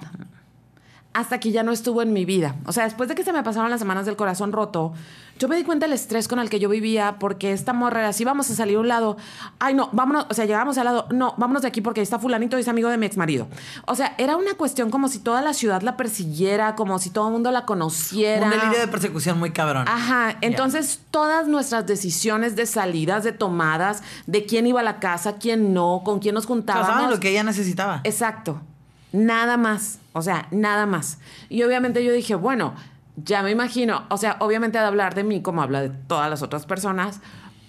hasta que ya no estuvo en mi vida. O sea, después de que se me pasaron las semanas del corazón roto, yo me di cuenta del estrés con el que yo vivía porque esta morra era así, vamos a salir a un lado. Ay, no, vámonos, o sea, llegamos al lado, no, vámonos de aquí porque ahí está fulanito y es amigo de mi exmarido. O sea, era una cuestión como si toda la ciudad la persiguiera, como si todo el mundo la conociera. Un delirio de persecución muy cabrón. Ajá, entonces todas nuestras decisiones de salidas, de tomadas, de quién iba a la casa, quién no, con quién nos juntábamos. Pasaban lo que ella necesitaba. Exacto. Nada más. O sea, nada más. Y obviamente yo dije, bueno, ya me imagino. O sea, obviamente ha de hablar de mí como habla de todas las otras personas.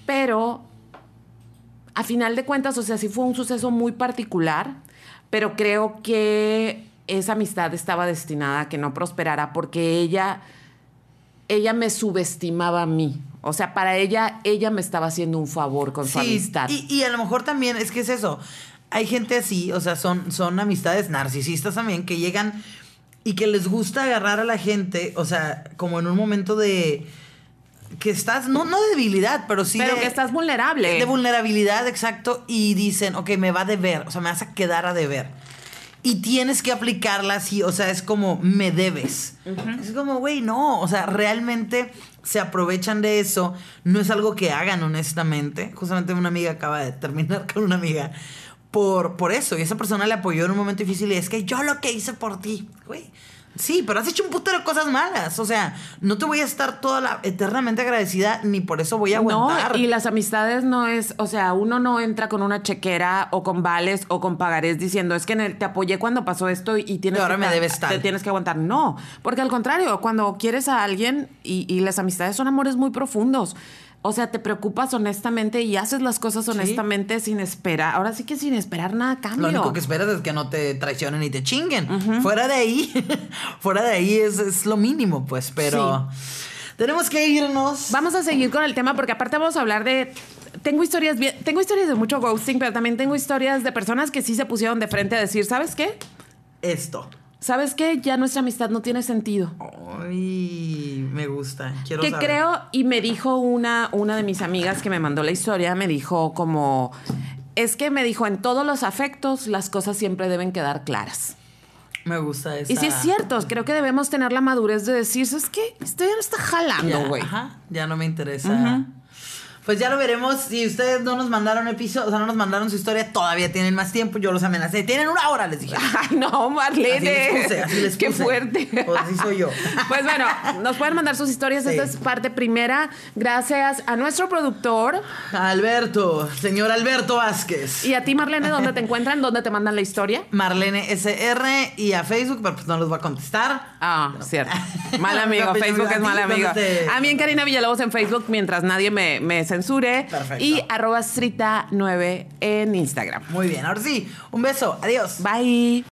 Pero a final de cuentas, o sea, sí fue un suceso muy particular. Pero creo que esa amistad estaba destinada a que no prosperara porque ella, ella me subestimaba a mí. O sea, para ella, ella me estaba haciendo un favor con su amistad. Y, y a lo mejor también es que es eso. Hay gente así, o sea, son, son amistades narcisistas también que llegan y que les gusta agarrar a la gente, o sea, como en un momento de que estás, no, no de debilidad, pero sí pero de, que estás vulnerable. de vulnerabilidad, exacto, y dicen, ok, me va a deber, o sea, me vas a quedar a deber. Y tienes que aplicarla así, o sea, es como, me debes. Es como, güey, no, o sea, realmente se aprovechan de eso. No es algo que hagan, honestamente. Justamente una amiga acaba de terminar con una amiga por, por eso. Y esa persona le apoyó en un momento difícil y es que yo lo que hice por ti, güey. Sí, pero has hecho un putero de cosas malas. O sea, no te voy a estar toda la eternamente agradecida ni por eso voy a aguantar. No, y las amistades no es, o sea, uno no entra con una chequera o con vales o con pagarés diciendo, es que en el- te apoyé cuando pasó esto y, tienes ahora que me debes tal. Te tienes que aguantar. No, porque al contrario, cuando quieres a alguien y, y las amistades son amores muy profundos. O sea, te preocupas honestamente y haces las cosas honestamente sin esperar. Ahora sí que sin esperar nada a cambio. Lo único que esperas es que no te traicionen y te chinguen. Fuera de ahí, fuera de ahí es, es lo mínimo, pues. Pero tenemos que irnos. Vamos a seguir con el tema porque aparte vamos a hablar de tengo historias bien, tengo historias de mucho ghosting, pero también tengo historias de personas que sí se pusieron de frente a decir, ¿sabes qué? Esto. ¿Sabes qué? Ya nuestra amistad no tiene sentido. Ay, me gusta. Quiero que saber. creo, y me dijo una, una de mis amigas que me mandó la historia, me dijo como, es que me dijo, en todos los afectos las cosas siempre deben quedar claras. Me gusta esa. Y sí es cierto, creo que debemos tener la madurez de decir, ¿sabes qué? Esto ya no está jalando, güey. Ajá, ya no me interesa. Pues ya lo veremos. Si ustedes no nos mandaron episodio, o sea, no nos mandaron su historia, todavía tienen más tiempo. Yo los amenacé. Tienen una hora, les dije. Ay, no, Marlene. Así les puse, así les Qué fuerte. Pues así soy yo. Pues bueno, nos pueden mandar sus historias. Sí. Esta es parte primera. Gracias a nuestro productor Alberto, señor Alberto Vázquez. y a ti, Marlene, ¿dónde te encuentran? ¿Dónde te mandan la historia? Marlene SR y a Facebook, pero pues no los voy a contestar. Ah, cierto. Mal amigo. Facebook ¿a es mal amigo. A mí en Karina Villalobos en Facebook mientras nadie me, me censure. Perfecto. Y arroba strita9 en Instagram. Muy bien, ahora sí, un beso, adiós. Bye.